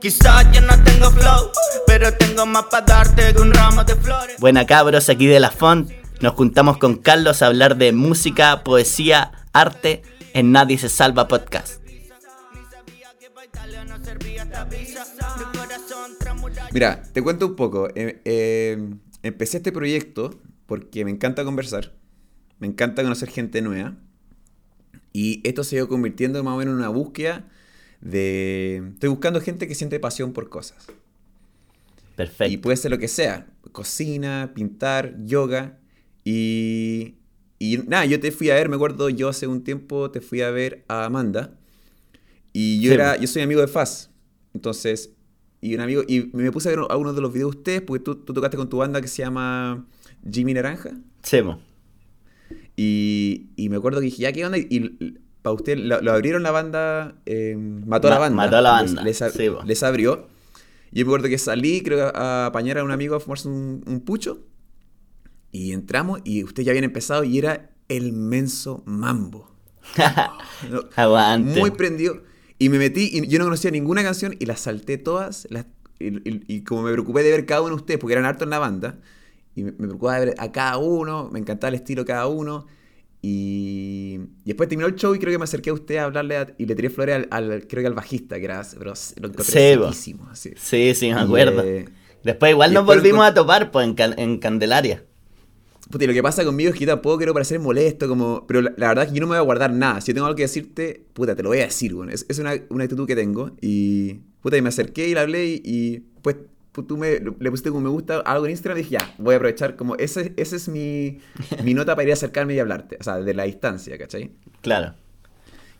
Quizás yo no tengo flow, pero tengo más para darte que un ramo de flores. Buena cabros, aquí de la Font. Nos juntamos con Carlos a hablar de música, poesía, arte en Nadie se Salva Podcast. Mira, te cuento un poco. Eh, eh, empecé este proyecto porque me encanta conversar, me encanta conocer gente nueva. Y esto se ha ido convirtiendo más o menos en una búsqueda de... Estoy buscando gente que siente pasión por cosas. Perfecto. Y puede ser lo que sea. Cocina, pintar, yoga. Y, y nada, yo te fui a ver, me acuerdo, yo hace un tiempo te fui a ver a Amanda. Y yo, Sí. era, yo soy amigo de Faz. Entonces, y un amigo, y me puse a ver algunos de los videos de ustedes, porque tú, tú tocaste con tu banda que se llama Jimmy Naranja. Sí, po. Y, y me acuerdo que dije, ya, ¿qué onda? Y, usted, lo, lo abrieron la banda, eh, mató a la Ma- banda. mató a la Les- banda, Les, ab- sí, les abrió. Y yo me acuerdo que salí, creo a apañar a un amigo a fumarse un, un pucho. Y entramos y usted ya habían empezado y era el menso mambo. No, Aguante. muy prendido. Y me metí y yo no conocía ninguna canción y las salté todas. las- y, y- y como me preocupé de ver cada uno de ustedes, porque eran hartos en la banda, y me, me preocupaba de ver a cada uno, me encantaba el estilo de cada uno. Y, y después terminó el show y creo que me acerqué a usted a hablarle a- y le tiré flores al, al- creo que al bajista, que era, pero lo encontré Sí, así. Sí, sí, me acuerdo. eh, Después igual nos después volvimos a topar pues, en, Can- en Candelaria. Puta, y lo que pasa conmigo es que yo tampoco quiero parecer molesto, como, pero la, la verdad es que yo no me voy a guardar nada. Si yo tengo algo que decirte, puta, te lo voy a decir, bueno. Es, es una, una actitud que tengo. Y, puta, y me acerqué y le hablé y, y pues pu- tú me, le pusiste como me gusta algo en Instagram y dije, ya, voy a aprovechar como, ese, ese es mi, mi nota para ir a acercarme y hablarte. O sea, de la distancia, ¿cachai? Claro.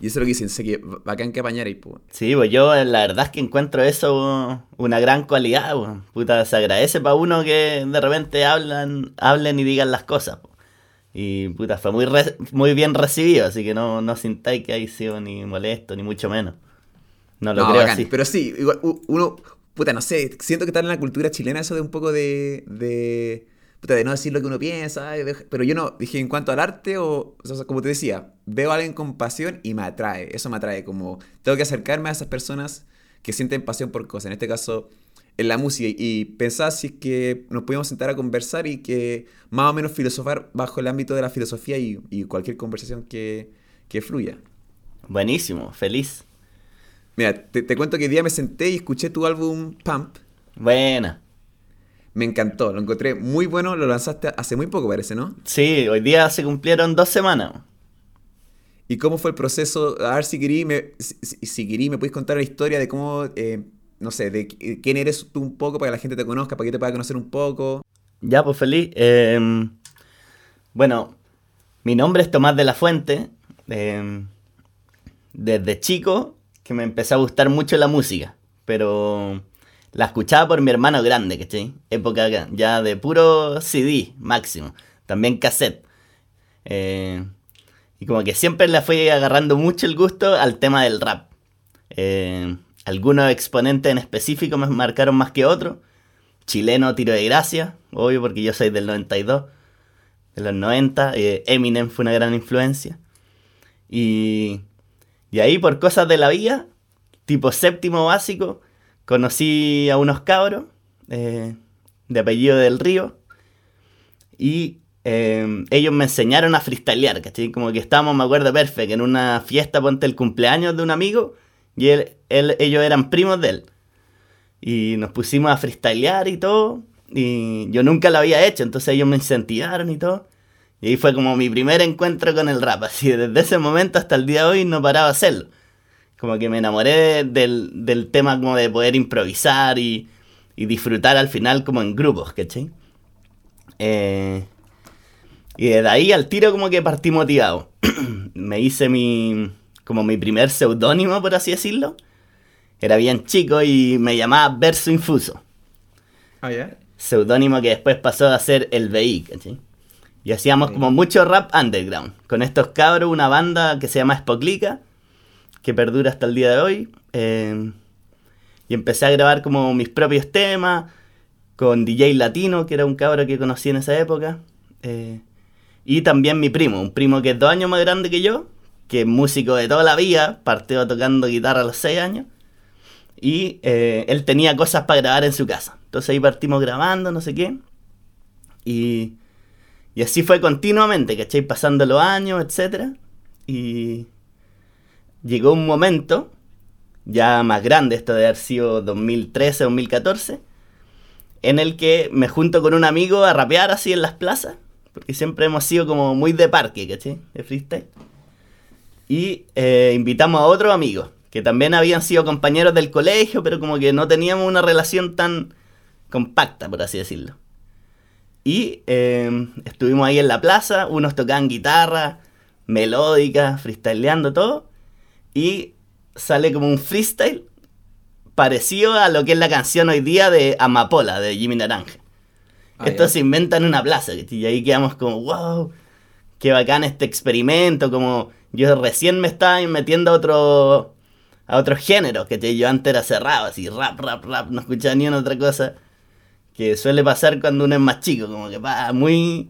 Y eso es lo que dicen, sé que bacán que apañar y pues. Sí, pues yo la verdad es que encuentro eso una gran cualidad, pues. Puta, se agradece para uno que de repente hablan, hablen y digan las cosas. pues. Y puta, fue muy re- muy bien recibido, así que no, no sintáis que haya sido ni molesto, ni mucho menos. No lo No, creo bacán. así. Pero sí, igual, uno, puta, no sé, siento que está en la cultura chilena eso de un poco de, de, puta, de no decir lo que uno piensa, pero yo no, dije, en cuanto al arte, o, como te decía, veo a alguien con pasión y me atrae, eso me atrae, como tengo que acercarme a esas personas que sienten pasión por cosas, en este caso, en la música, y, y pensar si es que nos podíamos sentar a conversar y que más o menos filosofar bajo el ámbito de la filosofía y, y cualquier conversación que, que fluya. Buenísimo, feliz. Mira, te, te cuento que hoy día me senté y escuché tu álbum Pump. Buena. Me encantó, lo encontré muy bueno, lo lanzaste hace muy poco parece, ¿no? Sí, hoy día se cumplieron dos semanas. ¿Y cómo fue el proceso? A ver si querí, me, si, querí, me puedes contar la historia de cómo, eh, no sé, de qu- quién eres tú un poco para que la gente te conozca, para que te pueda conocer un poco. Ya, pues feliz. Eh, bueno, mi nombre es Tomás de la Fuente. Eh, desde chico que me empezó a gustar mucho la música, pero la escuchaba por mi hermano grande, ¿cachai? Época ya- de puro CD máximo, también cassette. Eh, y como que siempre le fui agarrando mucho el gusto al tema del rap. Eh, algunos exponentes en específico me marcaron más que otros. Chileno Tiro de Gracia, obvio porque yo soy del 92, de los 90. eh, Eminem fue una gran influencia. Y, y ahí por cosas de la vida, tipo séptimo básico, conocí a unos cabros eh, de apellido del Río. Y eh, ellos me enseñaron a freestylear, ¿cachai? Como que estábamos, me acuerdo perfecto, en una fiesta, ponte el cumpleaños de un amigo, y él, ellos eran primos de él. Y nos pusimos a freestylear y todo. Y yo nunca lo había hecho, entonces ellos me incentivaron y todo. Y ahí fue como mi primer encuentro con el rap. Así, desde ese momento hasta el día de hoy no paraba de hacerlo. Como que me enamoré del, del tema como de poder improvisar y, y disfrutar al final como en grupos, ¿cachai? Eh, y desde ahí al tiro como que partí motivado. me hice mi, como mi primer seudónimo, por así decirlo. Era bien chico y me llamaba Verso Infuso. Ah. Seudónimo que después pasó a ser el BI, ¿cachai? Y hacíamos como mucho rap underground. Con estos cabros, una banda que se llama Spoclica, que perdura hasta el día de hoy. eh, y empecé a grabar como mis propios temas, con DJ Latino, que era un cabro que conocí en esa época. eh, y también mi primo, un primo que es dos años más grande que yo, que es músico de toda la vida, partió tocando guitarra a los seis años. Y eh, él tenía cosas para grabar en su casa. Entonces ahí partimos grabando, no sé qué. Y, y así fue continuamente, ¿cachai? Pasando los años, etc. Y llegó un momento, ya más grande, esto de haber sido 2013, 2014, en el que me junto con un amigo a rapear así en las plazas, porque siempre hemos sido como muy de parque, ¿cachai? De freestyle. Y eh, invitamos a otro amigo, que también habían sido compañeros del colegio, pero como que no teníamos una relación tan compacta, por así decirlo. Y eh, estuvimos ahí en la plaza, unos tocaban guitarra, melódica, freestyleando todo. Y sale como un freestyle parecido a lo que es la canción hoy día de Amapola, de Jimmy Naranja. Ah, Esto se inventa en una plaza, y ahí quedamos como, wow, qué bacán este experimento, como yo recién me estaba metiendo a otro, a otro género, que yo antes era cerrado, así, rap, rap, rap, no escuchaba ni una otra cosa, que suele pasar cuando uno es más chico, como que va muy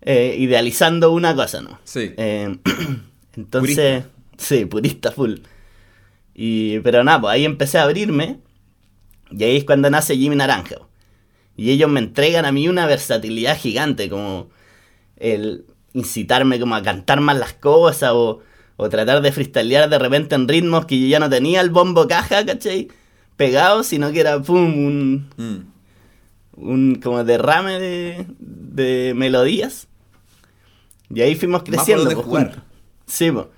eh, idealizando una cosa, ¿no? Sí. Eh, entonces, sí, purista full. Y, pero nada, pues ahí empecé a abrirme. Y ahí es cuando nace Jimmy Naranja. Y ellos me entregan a mí una versatilidad gigante, como el incitarme como a cantar más las cosas o, o tratar de freestylear de repente en ritmos que yo ya no tenía el bombo caja, ¿cachai? Pegado, sino que era pum, un, Mm. Un como derrame de, de melodías. Y ahí fuimos Más por creciendo. donde pues, jugar. Sí, po.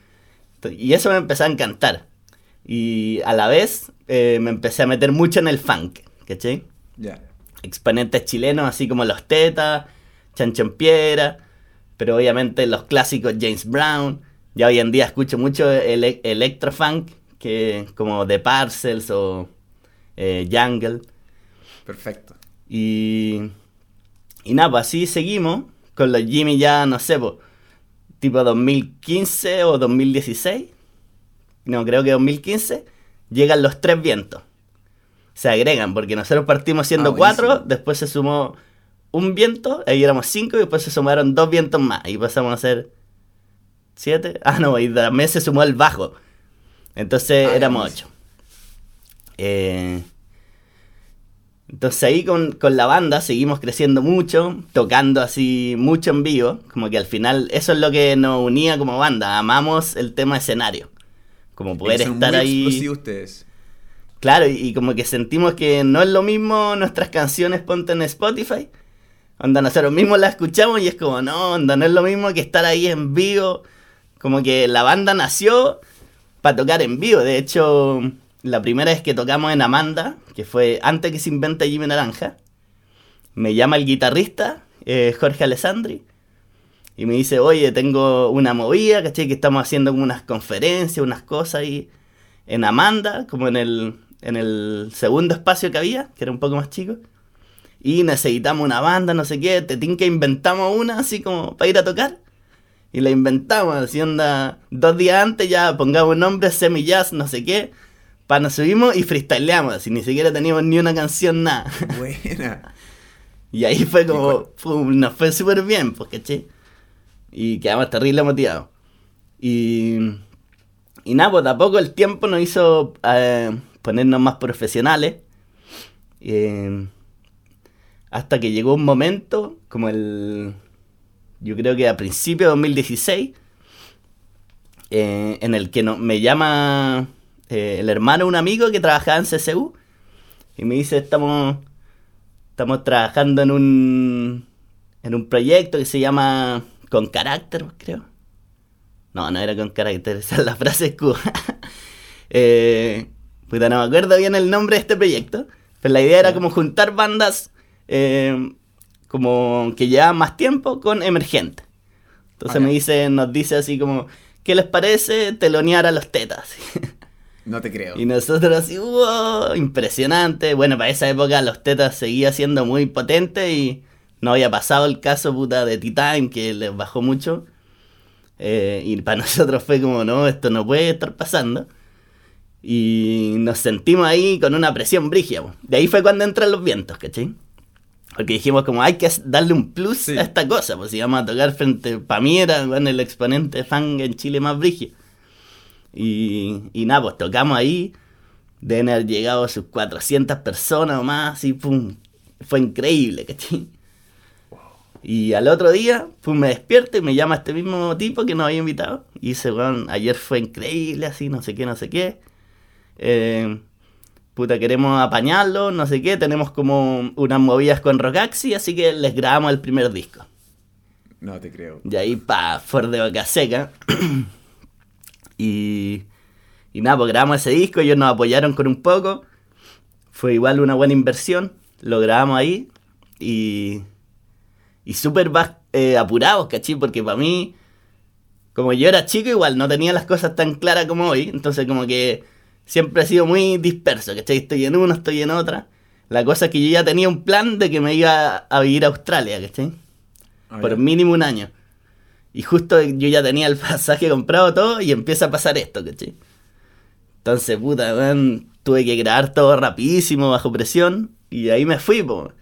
y eso me empezó a encantar. Y a la vez eh, me empecé a meter mucho en el funk, ¿cachai? Ya. Exponentes chilenos así como Los Tetas, Chancho en Piedra, pero obviamente los clásicos James Brown. Ya hoy en día escucho mucho ele electrofunk, que como The Parcels o eh, Jungle. Perfecto. Y, y nada, pues así seguimos con los Jimmy ya, no sé, pues, tipo 2015 o 2016. No, creo que 2015. Llegan los tres vientos. Se agregan, porque nosotros partimos siendo Ah, cuatro, después se sumó un viento, ahí éramos cinco, y después se sumaron dos vientos más, y pasamos a ser siete. Ah, no, y también se sumó el bajo. Entonces Ah, éramos ocho. Eh, entonces ahí con, con la banda seguimos creciendo mucho, tocando así mucho en vivo, como que al final eso es lo que nos unía como banda, amamos el tema escenario, como poder Son estar muy ahí. ustedes. Claro, y, y como que sentimos que no es lo mismo nuestras canciones ponte en Spotify. Onda, nosotros mismos las escuchamos y es como, no, onda, no es lo mismo que estar ahí en vivo. Como que la banda nació para tocar en vivo. De hecho, la primera vez que tocamos en Amanda, que fue antes que se inventa Jimmy Naranja, me llama el guitarrista, eh, Jorge Alessandri, y me dice, oye, tengo una movida, ¿cachai? Que estamos haciendo unas conferencias, unas cosas ahí en Amanda, como en el, en el segundo espacio que había, que era un poco más chico. Y necesitamos una banda, no sé qué, te que inventamos una así como para ir a tocar. Y la inventamos, así onda, dos días antes ya pongamos un nombre, semi jazz, no sé qué. Para nos subimos y freestyleamos, así ni siquiera teníamos ni una canción, nada. Buena. Y ahí fue como, pum, nos fue súper bien, pues, ¿cachai? Y quedamos terrible motivados. Y, y nada, pues tampoco el tiempo nos hizo eh, ponernos más profesionales. Eh, hasta que llegó un momento, como el, yo creo que a principios de 2016, eh, en el que no, me llama eh, el hermano de un amigo que trabajaba en CCU y me dice, estamos, estamos trabajando en un, en un proyecto que se llama Con Carácter, creo. No, no era Con Carácter, esa es la frase Q. eh, puta, no me acuerdo bien el nombre de este proyecto, pero la idea era como juntar bandas eh, como que llevaban más tiempo con emergentes. Entonces Ah, me dice, nos dice así como, ¿qué les parece telonear a los tetas? No te creo. Y nosotros así, wow, impresionante. Bueno, para esa época los tetas seguía siendo muy potente y no había pasado el caso puta de T-Time que les bajó mucho. Eh, y para nosotros fue como, no, esto no puede estar pasando. Y nos sentimos ahí con una presión brígida. po. De ahí fue cuando entran los vientos, ¿cachai? Porque dijimos como hay que darle un plus Sí. a esta cosa, pues si vamos a tocar frente, para mí era bueno, el exponente fan en Chile más brígido. Y, y nada, pues tocamos ahí. Deben haber llegado sus 400 personas o más, y pum. Fue increíble, ¿cachai? Y al otro día, pues me despierto y me llama este mismo tipo que nos había invitado. Y dice, bueno, ayer fue increíble, así, no sé qué, no sé qué. Eh, puta, queremos apañarlo, no sé qué. Tenemos como unas movidas con Rocaxi, así que les grabamos el primer disco. No te creo. Y ahí, pa, fuera de boca seca. y, y nada, pues grabamos ese disco, ellos nos apoyaron con un poco. Fue igual una buena inversión. Lo grabamos ahí. Y y súper eh, apurados, ¿cachai? Porque para mí, como yo era chico, igual no tenía las cosas tan claras como hoy. Entonces, como que siempre he sido muy disperso, ¿cachai? Estoy en una, estoy en otra. La cosa es que yo ya tenía un plan de que me iba a vivir a Australia, ¿cachai? Ah, Por mínimo un año. Y justo yo ya tenía el pasaje comprado todo y empieza a pasar esto, ¿cachai? Entonces, puta, weón, tuve que grabar todo rapidísimo, bajo presión. Y ahí me fui, po.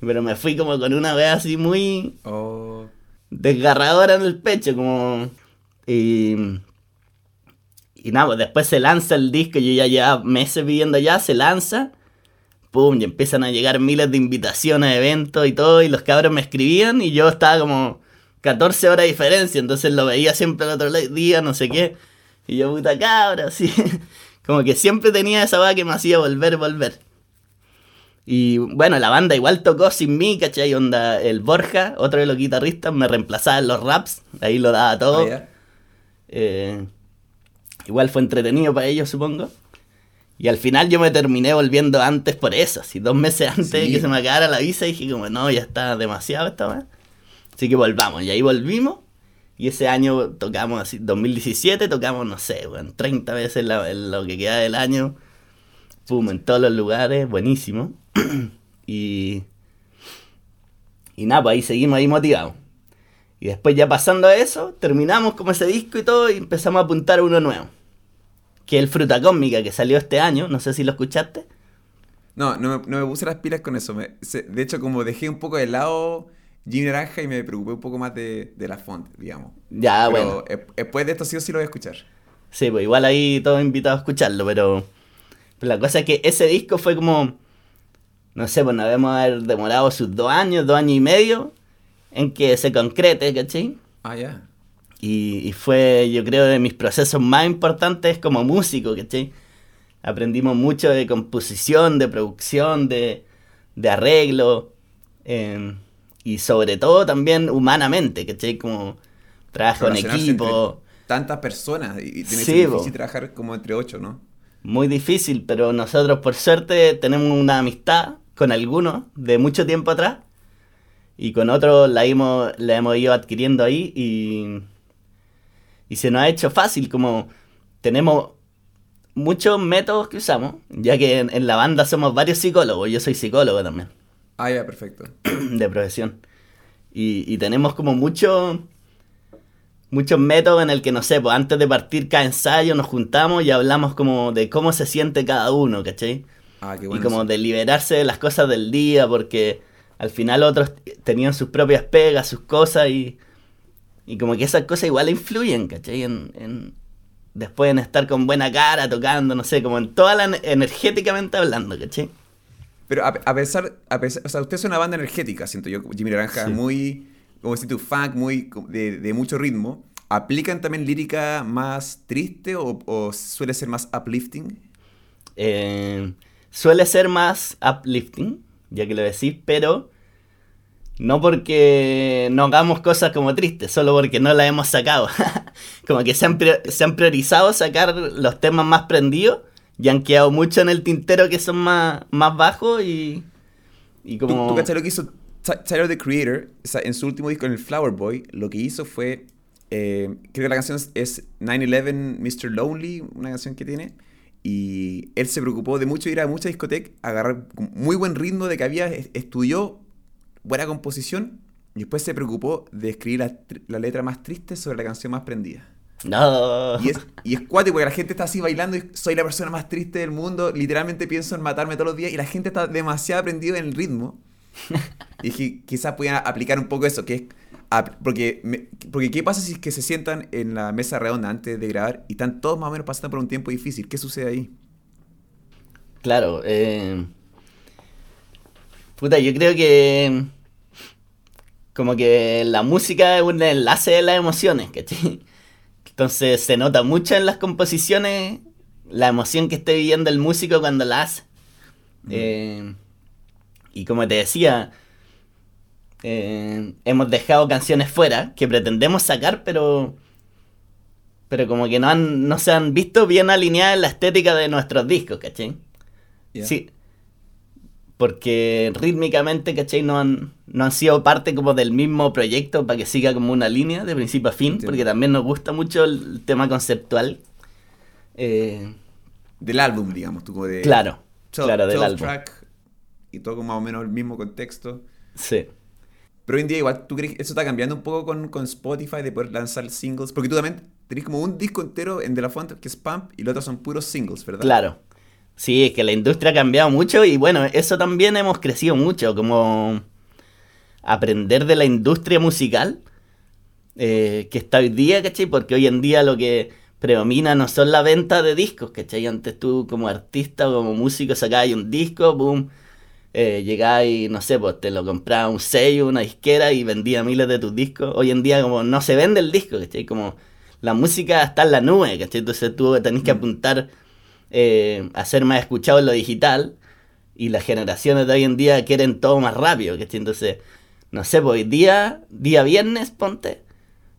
Pero me fui como con una wea así muy Oh, desgarradora en el pecho, como... Y... Y nada, pues después se lanza el disco, yo ya llevaba meses viviendo allá, se lanza, pum, y empiezan a llegar miles de invitaciones a eventos y todo, y los cabros me escribían, y yo estaba como 14 horas de diferencia, entonces lo veía siempre el otro día, no sé qué, y yo, puta cabra, así, como que siempre tenía esa va que me hacía volver, volver. Y bueno, la banda igual tocó sin mí, ¿cachai? Onda, el Borja, otro de los guitarristas, me reemplazaba en los raps, ahí lo daba todo. ah. Eh, igual fue entretenido para ellos, supongo. Y al final yo me terminé volviendo antes por eso, así dos meses antes de Sí. que se me acabara la visa, dije como, no, ya está demasiado esta. Así que volvamos, y ahí volvimos. Y ese año tocamos así, 2017 tocamos, no sé, weón, 30 veces la- lo que queda del año. Pum, en todos los lugares, buenísimo. y... Y nada, pues ahí seguimos ahí motivados. Y después ya pasando a eso, terminamos como ese disco y todo y empezamos a apuntar uno nuevo. Que es el Fruta Cósmica que salió este año, no sé si lo escuchaste. No, no me, no me puse las pilas con eso. Me- se- de hecho, como dejé un poco de lado Jimmy Naranja y me preocupé un poco más de, de la font, digamos. Ya, Pero bueno. después de esto sí o sí lo voy a escuchar. Sí, pues igual ahí todos invitados a escucharlo, pero, pero la cosa es que ese disco fue como, no sé, pues nos debemos haber demorado sus dos años, dos años y medio en que se concrete, ¿cachai? Ah, ya. Y, y fue, yo creo, de mis procesos más importantes como músico, ¿cachai? Aprendimos mucho de composición, de producción, de, de arreglo, eh, y sobre todo también humanamente, ¿cachai? Como trabajo en equipo, Tantas personas y, tiene que Sí, difícil trabajar como entre ocho, ¿no? muy difícil, pero nosotros por suerte tenemos una amistad con algunos de mucho tiempo atrás, y con otros la hemos, la hemos ido adquiriendo ahí, y, y se nos ha hecho fácil, como tenemos muchos métodos que usamos, ya que en, en la banda somos varios psicólogos, yo soy psicólogo también, Ah, ya, perfecto. de profesión. Y, y tenemos como muchos muchos métodos en el que, no sé, pues antes de partir cada ensayo nos juntamos y hablamos como de cómo se siente cada uno, ¿cachai? Ah, qué y bueno. como eso. de liberarse de las cosas del día, porque al final otros tenían sus propias pegas, sus cosas y, y como que esas cosas igual influyen, ¿cachai? En, en- después en estar con buena cara, tocando, no sé, como en toda la energéticamente hablando, ¿cachai? Pero a, a pesar, a pesar, o sea, usted es una banda energética, siento yo, Jimmy Naranja, Sí. muy, como si tu funk, muy de, de mucho ritmo. ¿Aplican también lírica más triste o, o suele ser más uplifting? Eh, suele ser más uplifting, ya que lo decís, pero no porque no hagamos cosas como tristes, solo porque no las hemos sacado. como que se han, se han priorizado sacar los temas más prendidos y han quedado mucho en el tintero que son más, más bajos y, y ¿Tú, como... tú cachai lo que hizo Ty- Tyler, the Creator, o sea, en su último disco, en el Flower Boy, lo que hizo fue, eh, creo que la canción es- es 9-11 Mr. Lonely, una canción que tiene, y él se preocupó de mucho ir a muchas discotecas, agarrar muy buen ritmo de que había, es- estudió buena composición, y después se preocupó de escribir la, la letra más triste sobre la canción más prendida. No. Y es, y es cuático porque la gente está así bailando y soy la persona más triste del mundo. Literalmente pienso en matarme todos los días y la gente está demasiado prendida en el ritmo. Y dije, quizás pudieran aplicar un poco eso, que es... Porque, me- porque ¿qué pasa si es que se sientan en la mesa redonda antes de grabar y están todos más o menos pasando por un tiempo difícil? ¿Qué sucede ahí? Claro. eh, puta, yo creo que. Como que la música es un enlace de las emociones, ¿cachai? Entonces se nota mucho en las composiciones la emoción que esté viviendo el músico cuando la hace. Eh, y como te decía, eh, hemos dejado canciones fuera que pretendemos sacar, pero. Pero como que no, han, no se han visto bien alineadas en la estética de nuestros discos, ¿cachai? Sí. Porque rítmicamente, ¿cachai? No han, no han sido parte como del mismo proyecto para que siga como una línea de principio a fin, Entiendo. porque también nos gusta mucho el tema conceptual. Eh, Del álbum, digamos, tú como de... claro, claro, del 12 álbum. track y todo como más o menos el mismo contexto. Sí. Pero hoy en día igual, ¿tú crees que eso está cambiando un poco con, con Spotify de poder lanzar singles? Porque tú también tenés como un disco entero en De La Fuente que es Pump y los otros son puros singles, ¿verdad? Claro. Sí, es que la industria ha cambiado mucho y bueno, eso también hemos crecido mucho, como aprender de la industria musical eh, que está hoy día, ¿cachai? Porque hoy en día lo que predomina no son la venta de discos, ¿cachai? Antes tú como artista o como músico sacabas un disco, boom, eh, llegabas y no sé, pues te lo compraba un sello, una disquera y vendía miles de tus discos. Hoy en día como no se vende el disco, ¿cachai? Como la música está en la nube, ¿cachai? Entonces tú tenés que apuntar eh, a ser más escuchado en lo digital y las generaciones de hoy en día quieren todo más rápido, ¿cachai? Entonces, no sé, pues hoy día, día viernes, ponte,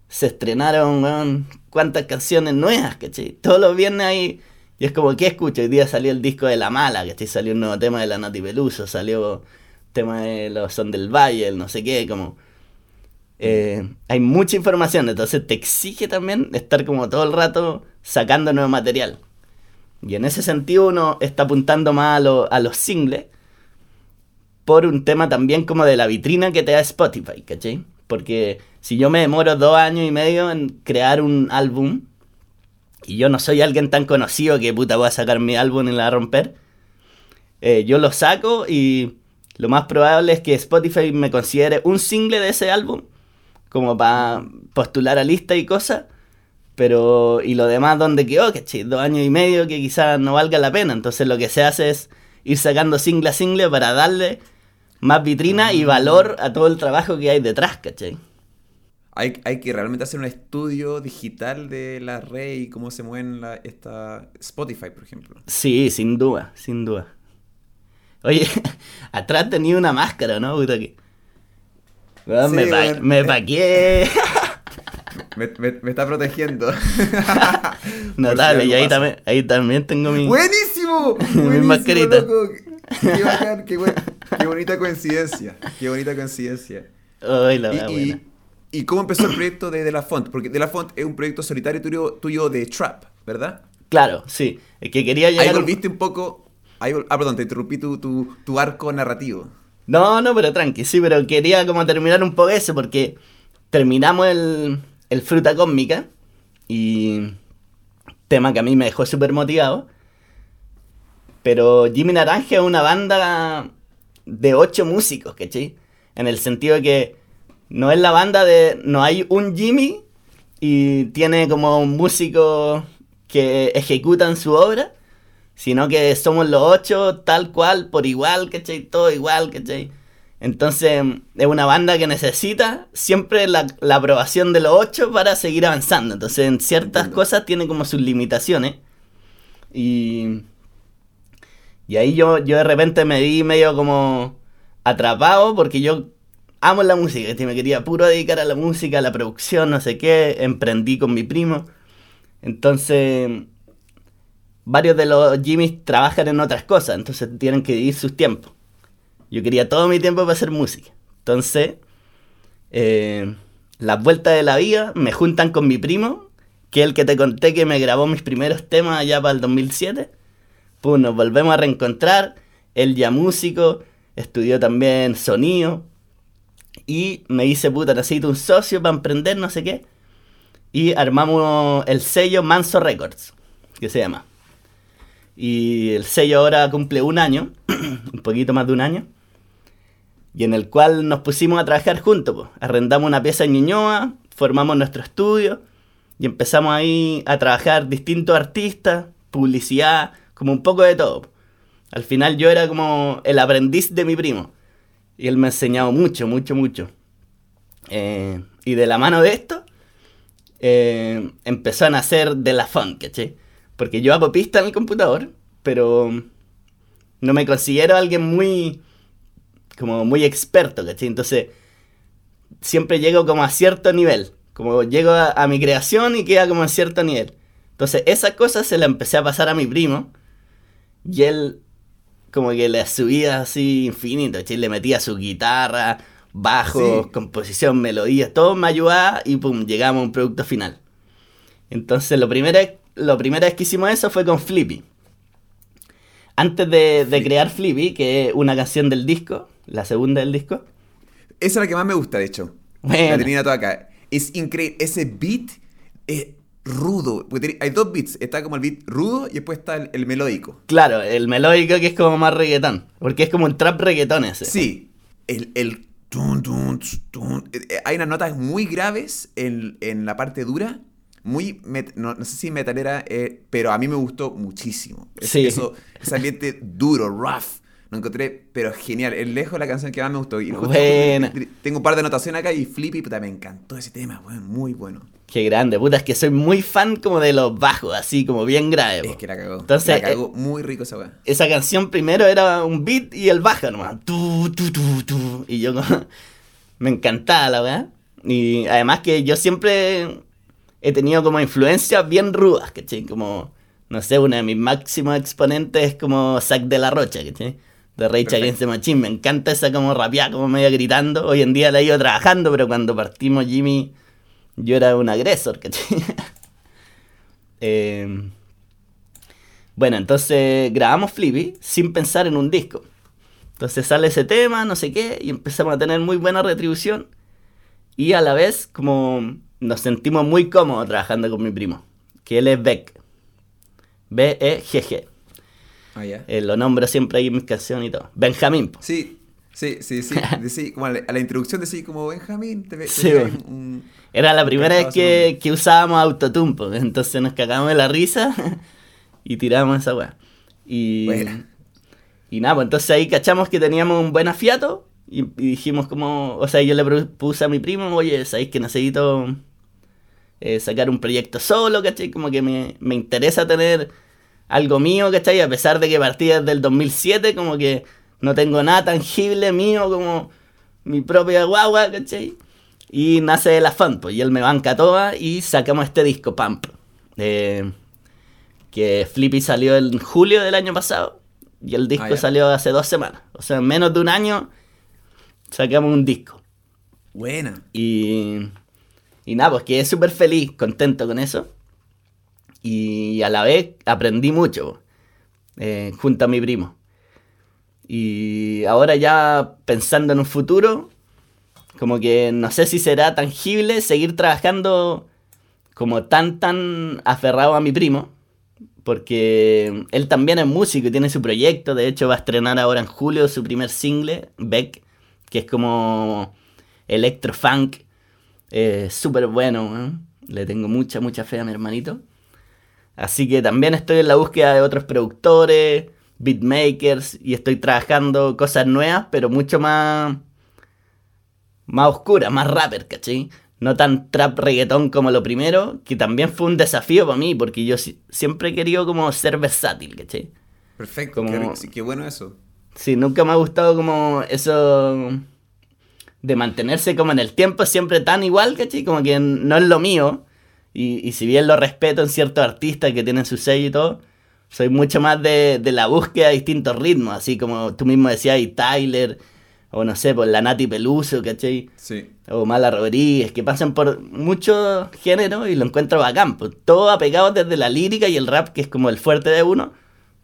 se estrenaron, cuántas canciones nuevas, ¿cachai? Todos los viernes hay... Y es como, ¿qué escucho? Hoy día salió el disco de La Mala, ¿cachai? Salió un nuevo tema de la Nati Peluso, salió tema de los Son del Valle, el no sé qué, como... eh, hay mucha información, entonces te exige también estar como todo el rato sacando nuevo material. Y en ese sentido uno está apuntando más a, a los singles por un tema también como de la vitrina que te da Spotify, ¿cachai? Porque si yo me demoro dos años y medio en crear un álbum y yo no soy alguien tan conocido que puta voy a sacar mi álbum y la voy a romper, eh, yo lo saco y lo más probable es que Spotify me considere un single de ese álbum como para postular a lista y cosas. Pero, y lo demás, ¿dónde quedó? ¿Cachai? Dos años y medio que quizás no valga la pena. Entonces lo que se hace es ir sacando single a single para darle más vitrina y valor a todo el trabajo que hay detrás, ¿cachai? Hay, hay que realmente hacer un estudio digital de la red y cómo se mueven la, esta Spotify, por ejemplo. Sí, sin duda, sin duda. Oye, atrás tenía una máscara, ¿no? Puta que... Weón, Sí, me, pa- weón. me paqué. Me, me- me está protegiendo. Notable, y ahí también, ahí también tengo mi... ¡Buenísimo! Mi ¡Buenísimo, mascarita. loco! ¡Qué bacán! ¡Qué, buen- qué bonita coincidencia! ¡Qué bonita coincidencia! Ay, la wea y- buena. ¿y cómo empezó el proyecto de De La Font? Porque De La Font es un proyecto solitario tuyo, tuyo de trap, ¿verdad? Claro, sí. Es que quería llegar... Ahí volviste un poco... Ahí, vol- ah, perdón, te interrumpí tu, tu, tu arco narrativo. No, no, pero tranqui, sí, pero quería como terminar un poco eso porque terminamos el, el Fruta Cósmica y tema que a mí me dejó súper motivado. Pero Jimmy Naranja es una banda de ocho músicos, ¿cachai? En el sentido de que no es la banda de... No hay un Jimmy y tiene como músicos que ejecutan su obra, sino que somos los ocho tal cual, por igual, ¿cachai? Todo igual, ¿cachai? Entonces es una banda que necesita siempre la, la aprobación de los ocho para seguir avanzando. Entonces en ciertas Entiendo. cosas tiene como sus limitaciones. Y, y ahí yo, yo de repente me vi medio como atrapado porque yo amo la música, me quería puro dedicar a la música, a la producción, no sé qué, emprendí con mi primo. Entonces, varios de los Jimmys trabajan en otras cosas, entonces tienen que dividir sus tiempos. Yo quería todo mi tiempo para hacer música. Entonces, eh, las vueltas de la vida me juntan con mi primo, que es el que te conté que me grabó mis primeros temas allá para el 2007. Pues nos volvemos a reencontrar. Él ya músico, estudió también sonido. Y me dice, puta, necesito un socio para emprender, no sé qué. Y armamos el sello Manso Records, que se llama. Y el sello ahora cumple un año, un poquito más de un año. Y en el cual nos pusimos a trabajar juntos. Arrendamos una pieza en Ñuñoa, formamos nuestro estudio y empezamos ahí a trabajar distintos artistas, publicidad, como un poco de todo. Al final yo era como el aprendiz de mi primo. Y él me ha enseñado mucho, mucho, mucho. Eh, y de la mano de esto, eh, empezó a nacer de la funk, ¿cachai? Porque yo hago pista en el computador, pero no me considero alguien muy, como muy experto, ¿cachai? Entonces, siempre llego como a cierto nivel. Como llego a, a mi creación y queda como a cierto nivel. Entonces, esa cosa se la empecé a pasar a mi primo. Y él, como que le subía así infinito, ¿cachai? Le metía su guitarra, bajos, Sí. composición, melodías, todo me ayudaba y pum, llegamos a un producto final. Entonces, lo primero, lo primera vez que hicimos eso fue con Flippy. Antes de, de crear Flippy, que es una canción del disco, la segunda del disco. Esa es la que más me gusta, de hecho. Buena. La tenía toda acá. Es increíble. Ese beat es rudo. Porque hay dos beats. Está como el beat rudo y después está el, el melódico. Claro, el melódico que es como más reggaetón. Porque es como un trap reggaetón ese. Sí. El, el tun, tun, tss, tun. Eh, eh, Hay unas notas muy graves en, en la parte dura. Muy, met- no, no sé si metalera, eh, pero a mí me gustó muchísimo. Es- Sí. Eso, ese ambiente duro, rough. Lo encontré, pero genial. Es lejos la canción que más me gustó. Y Buena. Tengo un par de anotaciones acá y Flippy, puta, me encantó ese tema, weón, muy bueno. Qué grande, puta, es que soy muy fan como de los bajos, así como bien grave. Es que la cagó. Entonces, la cagó muy rico esa weá. Esa canción primero era un beat y el bajo nomás. Tu, tu, tu, tu. Y yo como- me encantaba la weá. Y además que yo siempre he tenido como influencias bien rudas, ¿cachai? Como, no sé, uno de mis máximos exponentes es como Zack de la Rocha, ¿cachai? De Rage Perfecto. Against the Machine. Me encanta esa como rapeada, como medio gritando. Hoy en día la he ido trabajando, pero cuando partimos Jimmy, yo era un agresor, ¿cachai? Eh, bueno, entonces grabamos Flippy sin pensar en un disco. Entonces sale ese tema, no sé qué, y empezamos a tener muy buena retribución. Y a la vez, como nos sentimos muy cómodos trabajando con mi primo, que él es Beck. B-E-G-G. Ah. Eh, lo nombro siempre ahí en mis canciones y todo. Benjamín. po. Sí, sí, sí, sí. Decí- como a, la, a la introducción decía como Benjamín, te te Sí, un- Era la primera vez que, que usábamos autotune, po. entonces nos cagamos de la risa y tiramos esa weá. Y, y nada, pues entonces ahí cachamos que teníamos un buen afiato y, y dijimos como, o sea, yo le propuse a mi primo, oye, sabéis que necesito eh, sacar un proyecto solo, ¿cachai? Como que me, me interesa tener algo mío, ¿cachai? A pesar de que partí desde el 2007, como que no tengo nada tangible mío como mi propia guagua, ¿cachai? Y nace de la fan, pues, y él me banca toda y sacamos este disco, Pump. eh, que Flippy salió en julio del año pasado y el disco Ah, salió hace dos semanas. O sea, en menos de un año sacamos un disco. Buena. Y, y nada, pues quedé súper feliz, contento con eso. Y a la vez aprendí mucho eh, junto a mi primo. Y ahora ya pensando en un futuro, como que no sé si será tangible seguir trabajando como tan, tan aferrado a mi primo. Porque él también es músico y tiene su proyecto. De hecho, va a estrenar ahora en julio su primer single, Beck, que es como electrofunk. Eh, Súper bueno, le tengo mucha, mucha fe a mi hermanito. Así que también estoy en la búsqueda de otros productores, beatmakers, y estoy trabajando cosas nuevas, pero mucho más, más oscuras, más rapper, ¿cachai? No tan trap reggaetón como lo primero, que también fue un desafío para mí, porque yo si- siempre he querido como ser versátil, ¿cachai? Perfecto. Como- Qué, qué bueno eso. Sí, nunca me ha gustado como eso de mantenerse como en el tiempo siempre tan igual, ¿cachai? Como que no es lo mío. Y, y si bien lo respeto en ciertos artistas que tienen su sello y todo, soy mucho más de, de la búsqueda de distintos ritmos, así como tú mismo decías, y Tyler, o no sé, por la Nati Peluso, ¿cachai? Sí. O Mala Rodríguez, que pasan por muchos géneros y lo encuentro bacán. Pues, todo apegado desde la lírica y el rap, que es como el fuerte de uno,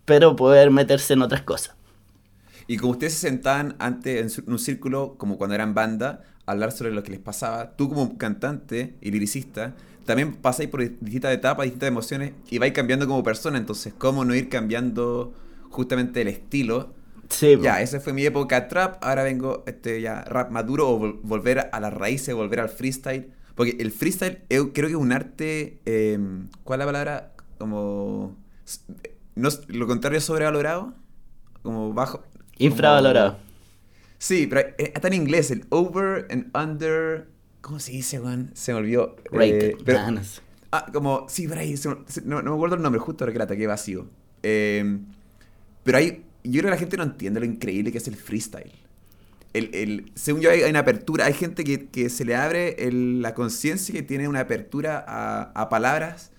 pero poder meterse en otras cosas. Y como ustedes se sentaban antes en un círculo, como cuando eran banda, a hablar sobre lo que les pasaba, tú como cantante y liricista, también pasáis por distintas etapas, distintas emociones y vais cambiando como persona. Entonces, ¿cómo no ir cambiando justamente el estilo? Sí. Ya, esa fue mi época trap, ahora vengo este ya rap maduro o vol- volver a las raíces, volver al freestyle. Porque el freestyle eu creo que es un arte, eh, ¿cuál es la palabra? Como... No, lo contrario es sobrevalorado. como bajo. Infravalorado. como- Sí, pero eh, está en inglés, el over and under. ¿Cómo se dice, Juan? Se me olvidó. Eh, Rated. pero- Ah. Ah, como, sí, por ahí, se no, no me acuerdo el nombre, justo ahora que la ataqué vacío. Eh, pero hay, yo creo que la gente no entiende lo increíble que es el freestyle. El, el- según yo, hay, hay una apertura, hay gente que, que se le abre el- la conciencia que tiene una apertura a, a palabras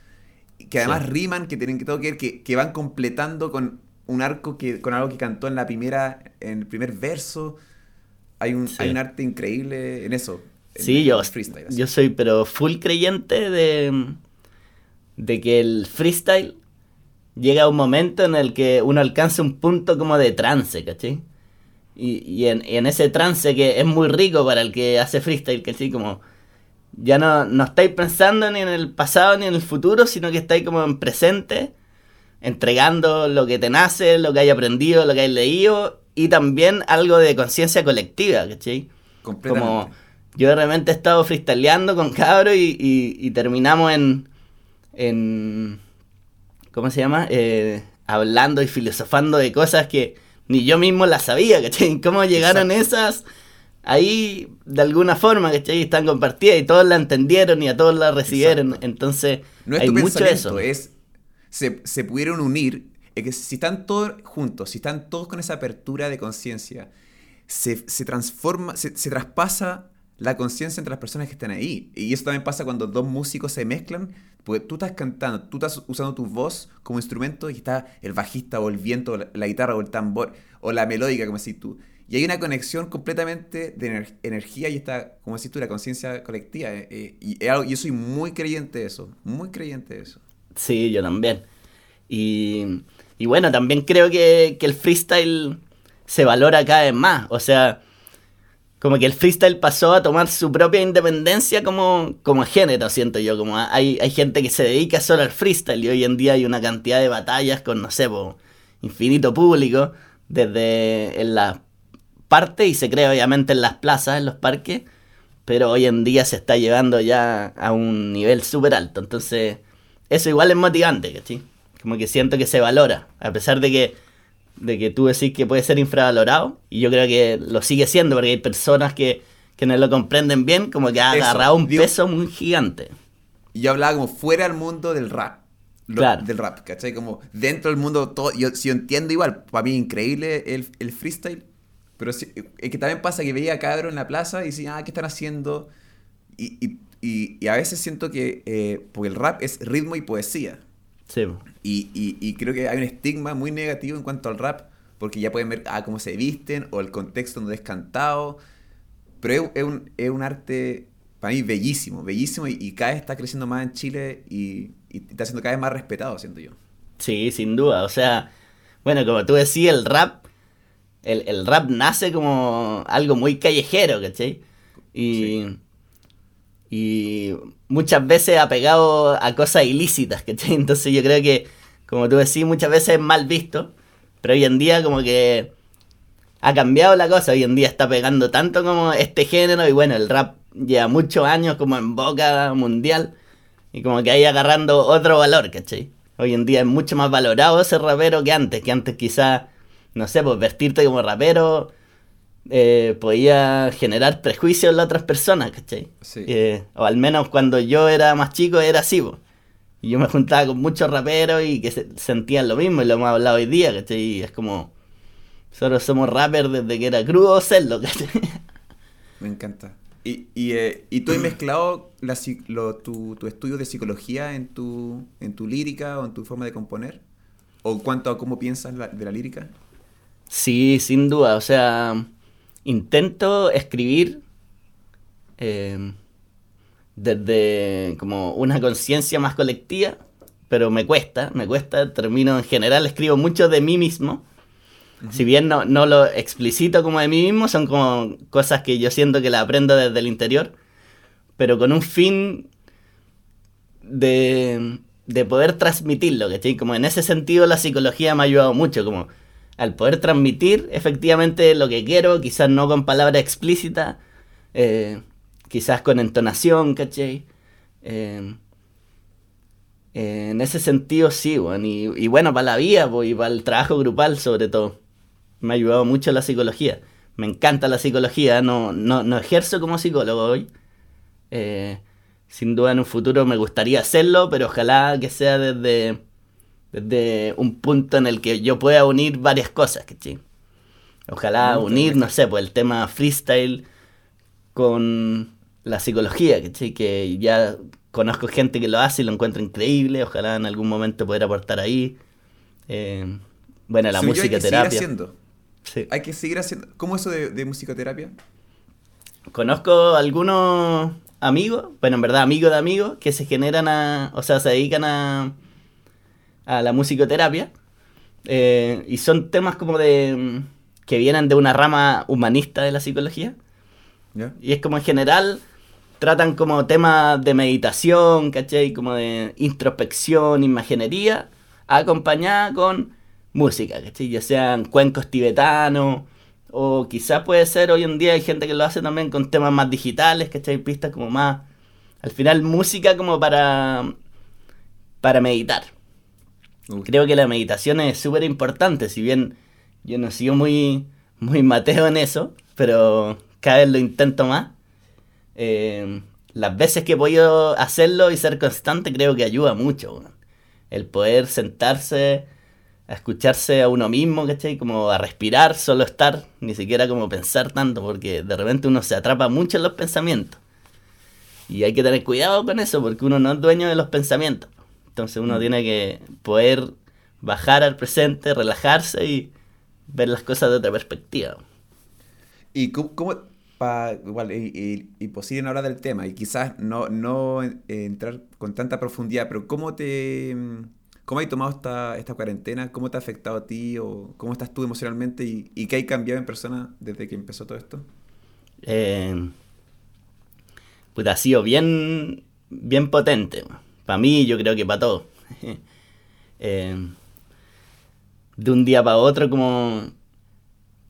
que además Sí. riman, que tienen que todo que ver, que, que van completando con un arco que, con algo que cantó en la primera, en el primer verso. Hay un, Sí. hay un arte increíble en eso. Sí, yo, freestyle, así. yo soy pero full creyente de, de que el freestyle llega a un momento en el que uno alcanza un punto como de trance, ¿cachai? Y, y en, y en ese trance que es muy rico para el que hace freestyle, ¿cachai? Como ya no, no estáis pensando ni en el pasado ni en el futuro, sino que estáis como en presente, entregando lo que te nace, lo que hay aprendido, lo que hay leído, y también algo de conciencia colectiva, ¿cachai? Completamente. Como yo de repente he estado freestyleando con cabros y, y- y terminamos en, en. ¿Cómo se llama? Eh, hablando y filosofando de cosas que ni yo mismo las sabía, ¿cachai? ¿Cómo llegaron esas ahí de alguna forma, ¿cachai? Están compartidas y todos la entendieron y a todos la recibieron. Exacto. Entonces, No es hay tu mucho eso. es. Se, se pudieron unir. Es que si están todos juntos, si están todos con esa apertura de conciencia, se, se transforma, se, se traspasa la conciencia entre las personas que están ahí. Y eso también pasa cuando dos músicos se mezclan, porque tú estás cantando, tú estás usando tu voz como instrumento y está el bajista o el viento, o la, guitarra o el tambor, o la melódica, como decís tú. Y hay una conexión completamente de ener- energía y está, como decís tú, la conciencia colectiva. eh, eh, y yo soy muy creyente de eso, muy creyente de eso. Sí, yo también. Y, y bueno, también creo que, que el freestyle se valora cada vez más. O sea, como que el freestyle pasó a tomar su propia independencia como, como género, siento yo. Como hay, hay gente que se dedica solo al freestyle y hoy en día hay una cantidad de batallas con, no sé, po, infinito público, desde en la parte y se crea obviamente en las plazas, en los parques, pero hoy en día se está llevando ya a un nivel súper alto. Entonces, eso igual es motivante, ¿cachai? Como que siento que se valora, a pesar de que, de que tú decís que puede ser infravalorado, y yo creo que lo sigue siendo, porque hay personas que, que no lo comprenden bien, como que ha Eso, agarrado un digo- peso muy gigante. Y yo hablaba como fuera del mundo del rap. Lo- Claro. Del rap, ¿cachai? Como dentro del mundo, todo, yo, si yo entiendo igual, para mí increíble el, el freestyle, pero sí- es que también pasa que veía a cabros en la plaza y decía, ah, ¿qué están haciendo? Y, y- y- y a veces siento que, eh, porque el rap es ritmo y poesía, Sí, y, y- y creo que hay un estigma muy negativo en cuanto al rap, porque ya pueden ver ah, cómo se visten o el contexto donde es cantado. Pero es, es un, es un arte, para mí, bellísimo, bellísimo, y, y cada vez está creciendo más en Chile y, y está siendo cada vez más respetado, siento yo. Sí, sin duda. O sea, bueno, como tú decías, el rap, el, el rap nace como algo muy callejero, ¿cachai? Y, y muchas veces apegado a cosas ilícitas, ¿cachai? Entonces yo creo que, como tú decís, muchas veces es mal visto, pero hoy en día como que ha cambiado la cosa, hoy en día está pegando tanto como este género y bueno, el rap lleva muchos años como en boca mundial y como que ahí agarrando otro valor, ¿cachai? Hoy en día es mucho más valorado ese rapero que antes, que antes quizás, no sé, pues vestirte como rapero eh, podía generar prejuicios en las otras personas, ¿cachai? Sí. Eh, o al menos cuando yo era más chico era así, pues. Y yo me juntaba con muchos raperos y que se- sentían lo mismo y lo hemos hablado hoy día, ¿cachai? Y es como, nosotros somos rappers desde que era crudo serlo, ¿cachai? Me encanta. Y, y, eh, y tú has mezclado la lo- tu, tu estudio de psicología en tu, en tu lírica o en tu forma de componer? ¿O cuanto a cómo piensas la- de la lírica? Sí, sin duda. O sea, intento escribir eh, desde como una conciencia más colectiva, pero me cuesta, me cuesta. Termino en general, escribo mucho de mí mismo. Si bien no, no lo explicito como de mí mismo, son como cosas que yo siento que las aprendo desde el interior, pero con un fin de, de poder transmitirlo, ¿cachai? Como en ese sentido la psicología me ha ayudado mucho, como al poder transmitir efectivamente lo que quiero, quizás no con palabras explícitas, eh, quizás con entonación, ¿cachai? Eh, eh, en ese sentido sí, bueno, y, bueno, para la vida y para el trabajo grupal sobre todo. me ha ayudado mucho la psicología. Me encanta la psicología, no, no, no ejerzo como psicólogo hoy. Sin duda en un futuro me gustaría hacerlo, pero ojalá que sea desde, desde un punto en el que yo pueda unir varias cosas, ¿cachai? Ojalá Mm, unir, no sé, pues el tema freestyle con la psicología, ¿cachai? Que ya conozco gente que lo hace y lo encuentro increíble, ojalá en algún momento poder aportar ahí. Eh, bueno, la yo, hay que musicoterapia. seguir haciendo. Sí. Hay que seguir haciendo. ¿Cómo eso de, de musicoterapia? Conozco algunos amigos, bueno, en verdad amigos de amigos, que se generan a, o sea, se dedican a, a la musicoterapia. eh, y son temas como de, que vienen de una rama humanista de la psicología. Y es como en general, tratan como temas de meditación, ¿cachai? Como de introspección, imaginería, acompañada con música, ¿cachai? Ya sean cuencos tibetanos, o quizás puede ser hoy en día hay gente que lo hace también con temas más digitales, ¿cachai? Pistas como más... Al final música como para... para meditar. Creo que la meditación es súper importante, si bien yo no sigo muy, muy mateo en eso, pero cada vez lo intento más. Eh, las veces que he podido hacerlo y ser constante creo que ayuda mucho. El poder sentarse, a escucharse a uno mismo, ¿cachai? Como a respirar, solo estar, ni siquiera como pensar tanto, porque de repente uno se atrapa mucho en los pensamientos. Y hay que tener cuidado con eso, porque uno no es dueño de los pensamientos. Entonces uno Mm. tiene que poder bajar al presente, relajarse y ver las cosas de otra perspectiva. ¿Y cómo, cómo- pa- igual, y, y- y posible no hablar del tema, y quizás no, no entrar con tanta profundidad, pero ¿cómo te cómo has tomado esta, esta cuarentena? ¿Cómo te ha afectado a ti? ¿O cómo estás tú emocionalmente? ¿Y, y qué hay cambiado en persona desde que empezó todo esto? Eh, puta, ha sido bien, bien potente. Para mí, yo creo que para todos. Eh, de un día para otro, como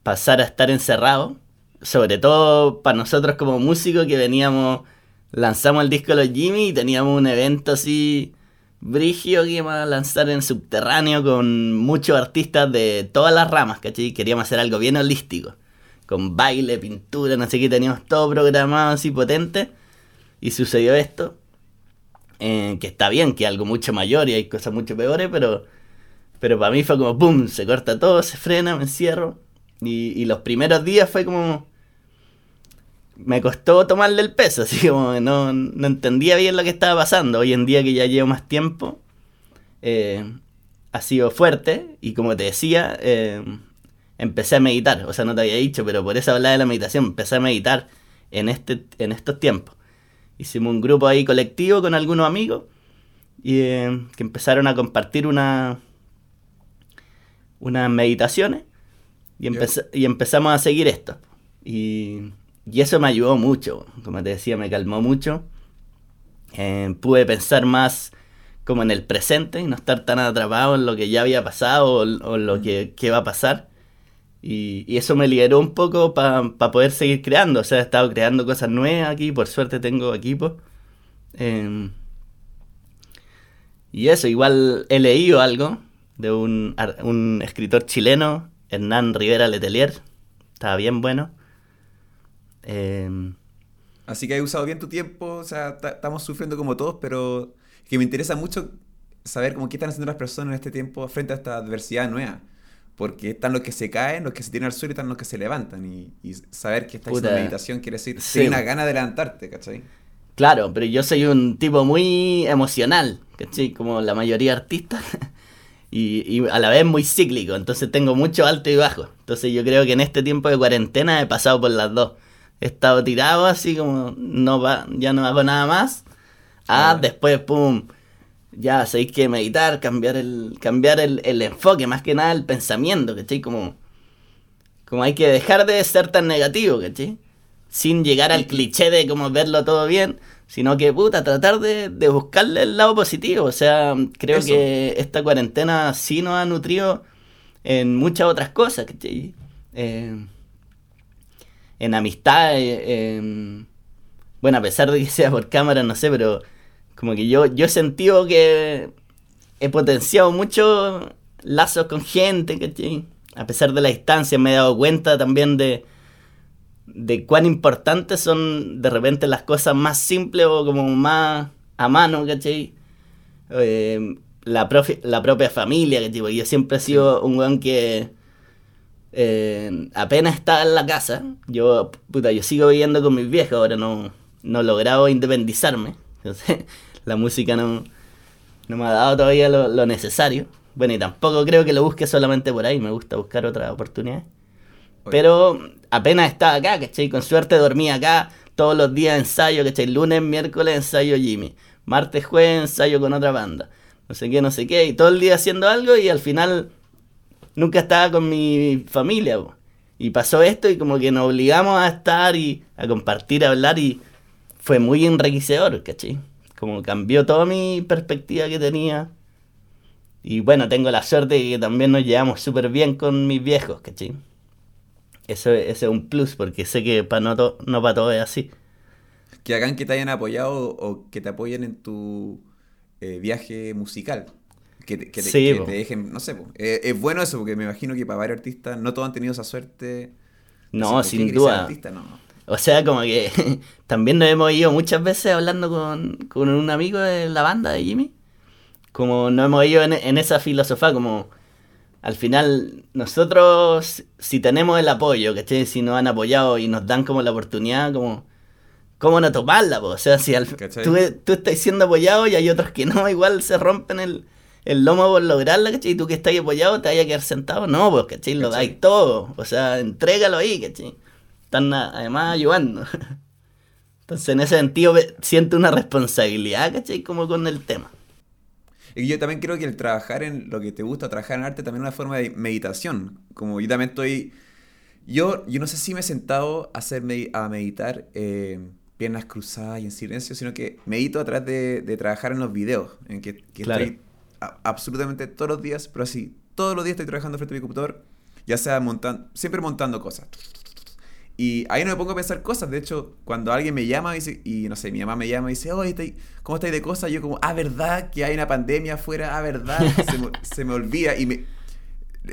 pasar a estar encerrado. Sobre todo para nosotros como músicos que veníamos, lanzamos el disco de los Jimmy y teníamos un evento así brigio que íbamos a lanzar en subterráneo con muchos artistas de todas las ramas, ¿cachai? Queríamos hacer algo bien holístico con baile, pintura, no sé qué, teníamos todo programado así potente. Y sucedió esto, eh, que está bien, que es algo mucho mayor y hay cosas mucho peores, pero, pero para mí fue como, ¡pum!, se corta todo, se frena, me encierro. Y, los primeros días fue como... Me costó tomarle el peso, así como no, no entendía bien lo que estaba pasando. Hoy en día que ya llevo más tiempo, eh, ha sido fuerte y como te decía, eh, empecé a meditar, o sea, no te había dicho, pero por eso hablaba de la meditación, empecé a meditar en, este, en estos tiempos. Hicimos un grupo ahí colectivo con algunos amigos y eh, que empezaron a compartir una, unas meditaciones y, y empezamos a seguir esto. Y, y eso me ayudó mucho, como te decía, me calmó mucho. Eh, pude pensar más como en el presente y no estar tan atrapado en lo que ya había pasado o, o en lo que, que va a pasar. Y, y eso me liberó un poco para poder seguir creando. O sea, he estado creando cosas nuevas aquí, por suerte tengo equipo. Eh, y eso, igual he leído algo de un, un escritor chileno, Hernán Rivera Letelier. Estaba bien bueno. Eh, Así que has usado bien tu tiempo, o sea, ta- estamos sufriendo como todos, pero que me interesa mucho saber cómo qué están haciendo las personas en este tiempo frente a esta adversidad nueva. Porque están los que se caen, los que se tiran al suelo y están los que se levantan. Y, y saber que estás haciendo meditación quiere decir Sí. tener una gana de levantarte, ¿cachai? Claro, pero yo soy un tipo muy emocional, ¿cachai? Como la mayoría de artistas. y, y a la vez muy cíclico, entonces tengo mucho alto y bajo. Entonces yo creo que en este tiempo de cuarentena he pasado por las dos. He estado tirado así como no va, ya no hago nada más. Ah, Ah. después, pum, ya sabéis que meditar, cambiar el, cambiar el, el enfoque, más que nada el pensamiento, ¿cachai? Como, como hay que dejar de ser tan negativo, ¿cachai? Sin llegar al cliché de como verlo todo bien, sino que, puta, tratar de, de buscarle el lado positivo. O sea, creo Eso. que esta cuarentena sí nos ha nutrido en muchas otras cosas, ¿cachai? Eh, en amistad, eh, en- bueno, a pesar de que sea por cámara, no sé, pero como que yo, yo he sentido que he potenciado mucho lazos con gente, ¿cachai? a pesar de la distancia, me he dado cuenta también de, de cuán importantes son de repente las cosas más simples o como más a mano, ¿cachai? Eh, la, la propia familia, que tipo, yo siempre he sido un weón que eh, apenas estaba en la casa, yo, puta, yo sigo viviendo con mis viejos, ahora no, no he logrado independizarme, entonces la música no, no me ha dado todavía lo, lo necesario, bueno, y tampoco creo que lo busque solamente por ahí, me gusta buscar otras oportunidades. Pero apenas estaba acá, ¿cachai? Con suerte dormía acá todos los días ensayo, ¿cachai? Lunes, miércoles ensayo Jimmy. Martes, jueves ensayo con otra banda. No sé qué, no sé qué. Y todo el día haciendo algo y al final nunca estaba con mi familia. po. Y pasó esto y como que nos obligamos a estar y a compartir, a hablar y fue muy enriquecedor, ¿cachai? Como cambió toda mi perspectiva que tenía. Y bueno, tengo la suerte de que también nos llevamos súper bien con mis viejos, ¿cachai? Eso, es un plus, porque sé que para no, to- no para todo es así. Que hagan que te hayan apoyado o que te apoyen en tu eh, viaje musical. Que, te, que te- Sí, que te dejen, no sé. Eh, es bueno eso, porque me imagino que para varios artistas no todos han tenido esa suerte. No, sé, ¿por qué sin duda. artista? No. O sea, como que también nos hemos ido muchas veces hablando con, con un amigo de la banda de Jimmy. Como nos hemos ido en, en esa filosofía, como al final nosotros, si tenemos el apoyo, ¿cachai? Si nos han apoyado y nos dan como la oportunidad, como... ¿Cómo no tomarla? po? O sea, si al- tú, tú estás siendo apoyado y hay otros que no, igual se rompen el, el lomo por lograrla, ¿cachai? Y tú que estás apoyado te vayas a quedar sentado. No, pues, ¿cachai? Lo dais todo. O sea, entrégalo ahí, ¿cachai? Están además ayudando. Entonces, en ese sentido, siento una responsabilidad, ¿cachai? Como con el tema. Y yo también creo que el trabajar en lo que te gusta, trabajar en arte, también es una forma de meditación. Como yo también estoy. Yo, yo no sé si me he sentado a, hacer medi- a meditar eh, piernas cruzadas y en silencio, sino que medito a través de, de trabajar en los videos, en que, que Claro. estoy a- absolutamente todos los días, pero así, todos los días estoy trabajando frente a mi computador, ya sea montando, siempre montando cosas. Y ahí no me pongo a pensar cosas. De hecho, cuando alguien me llama y, dice- y no sé, mi mamá me llama y dice, oye, ¿cómo estáis de cosas? Yo como, ah, ¿verdad? Que hay una pandemia afuera, ah, ¿verdad? Se me, se me olvida. Y me,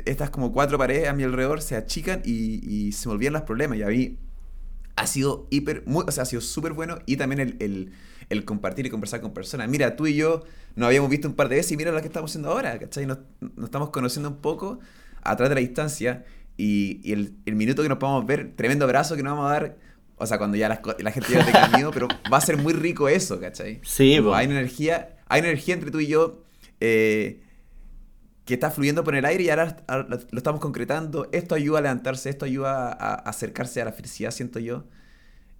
estas como cuatro paredes a mi alrededor se achican y, y se me olvidan los problemas. Y a mí ha sido hiper, muy, o sea, ha sido súper bueno. Y también el, el- el compartir y conversar con personas. Mira, tú y yo nos habíamos visto un par de veces y mira lo que estamos haciendo ahora, ¿cachai? Nos, nos estamos conociendo un poco a través de la distancia. Y, y el, el minuto que nos podamos ver, tremendo abrazo que nos vamos a dar. O sea, cuando ya co- la gente ya tenga miedo, pero va a ser muy rico eso, ¿cachai? Sí, po. hay una energía, hay una energía entre tú y yo eh, que está fluyendo por el aire y ahora, ahora lo, estamos concretando. Esto ayuda a levantarse, esto ayuda a, a acercarse a la felicidad, siento yo.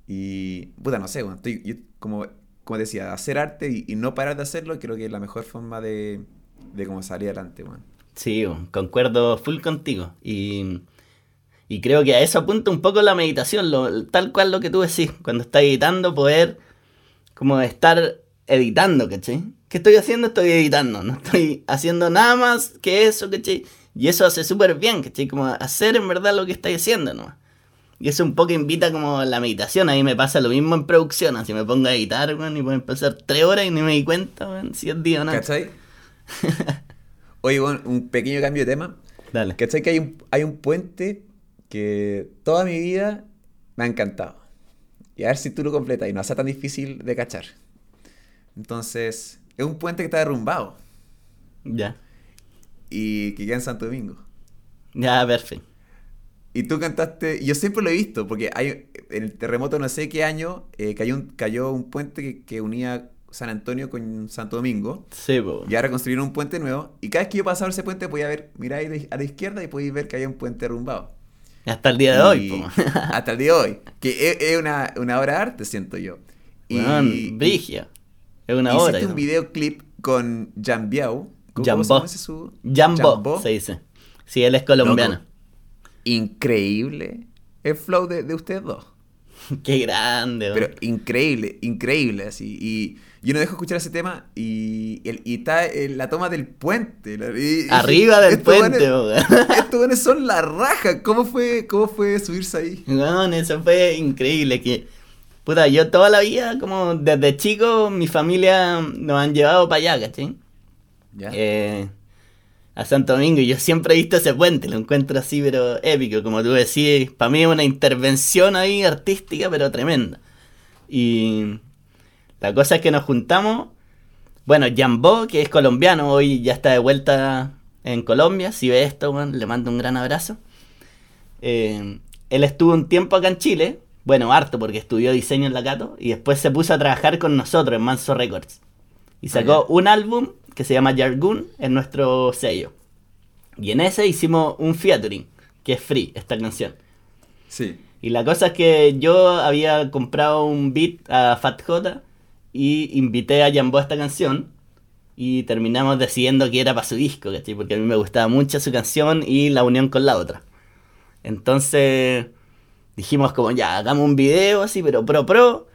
Y, puta, no sé, bueno, estoy, yo como, como decía, hacer arte y, y no parar de hacerlo, creo que es la mejor forma de, de como salir adelante, bueno. Sí, concuerdo full contigo. Y, y creo que a eso apunta un poco la meditación, lo, tal cual lo que tú decís. Cuando estás editando, poder como estar editando, ¿cachai? ¿Qué estoy haciendo? Estoy editando. No estoy haciendo nada más que eso, ¿cachai? Y eso hace súper bien, ¿cachai? Como hacer en verdad lo que estáis haciendo, ¿no? Y eso un poco invita como a la meditación. A mí me pasa lo mismo en producción. Así me pongo a editar, weón, y pueden pasar tres horas y ni me di cuenta, weón, si es día o no. ¿Cachai? Oye, bueno, un pequeño cambio de tema. Dale. ¿Cachai que hay un, hay un puente que toda mi vida me ha encantado? Y a ver si tú lo completas y no sea tan difícil de cachar. Entonces, es un puente que está derrumbado Ya. y que queda en Santo Domingo. Ya, perfecto. Y tú cantaste, yo siempre lo he visto, porque hay en el terremoto no sé qué año eh, cayó, un, cayó un puente que, que unía San Antonio con Santo Domingo. Sí, po. Y ahora construyeron un puente nuevo. Y cada vez que yo pasaba ese puente podía ver, de- a la izquierda y podía ver que había un puente derrumbado. Hasta el día de hoy, po. hasta el día de hoy. Que es, es una, una obra de arte, siento yo. Y, Weón, brigia. Es una hiciste obra. un ¿no? videoclip con Jan Biao. ¿Cómo Jambo. su? Jambo, Jambo. se dice. Sí, él es colombiano. Loco. Increíble el flow de, de ustedes dos. Qué grande, Pero increíble, increíble, así. Y yo no dejo escuchar ese tema y, el- y está en la toma del puente. la- y- y- Arriba del puente, weón. Estos weones son la raja. ¿Cómo fue, cómo fue subirse ahí? Weón, eso fue increíble. Que, puta, yo toda la vida, como desde chico, mi familia nos han llevado para allá, ¿cachai? ¿Ya? Eh, a Santo Domingo y yo siempre he visto ese puente, lo encuentro así, pero épico, como tú decís, para mí es una intervención ahí artística, pero tremenda. Y la cosa es que nos juntamos, bueno, Jambó, que es colombiano, hoy ya está de vuelta en Colombia, si ve esto, bueno, le mando un gran abrazo. Eh, él estuvo un tiempo acá en Chile, bueno, harto porque estudió diseño en la Cato, y después se puso a trabajar con nosotros en Manso Records. Y sacó un álbum que se llama Jargoon en nuestro sello. Y en ese hicimos un featuring, que es free, esta canción. Sí. Y la cosa es que yo había comprado un beat a Fat J y invité a Jambo a esta canción. Y terminamos decidiendo que era para su disco, ¿cachai? Porque a mí me gustaba mucho su canción y la unión con la otra. Entonces dijimos como ya, hagamos un video así, pero pro pro.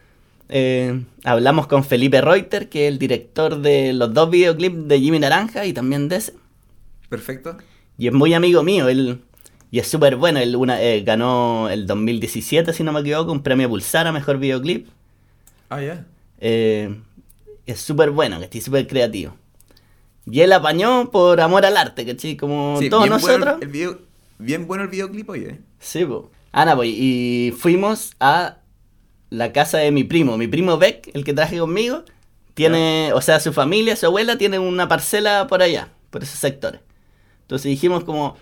Eh, hablamos con Felipe Reuter, que es el director de los dos videoclips de Jimmy Naranja y también de ese. Perfecto. Y es muy amigo mío, él. Y es súper bueno, él una, eh, ganó el 2017, si no me equivoco, un premio Pulsar a Mejor Videoclip. Ah, ya. Eh, es súper bueno, que estoy súper creativo. Y él apañó por amor al arte, ¿cachai? Como Sí, todos bueno nosotros. el video- bien bueno el videoclip, oye. Sí, po. Ana, pues, y fuimos a la casa de mi primo. Mi primo Beck, el que traje conmigo, tiene, o sea, su familia, su abuela, tiene una parcela por allá, por esos sectores. Entonces dijimos como,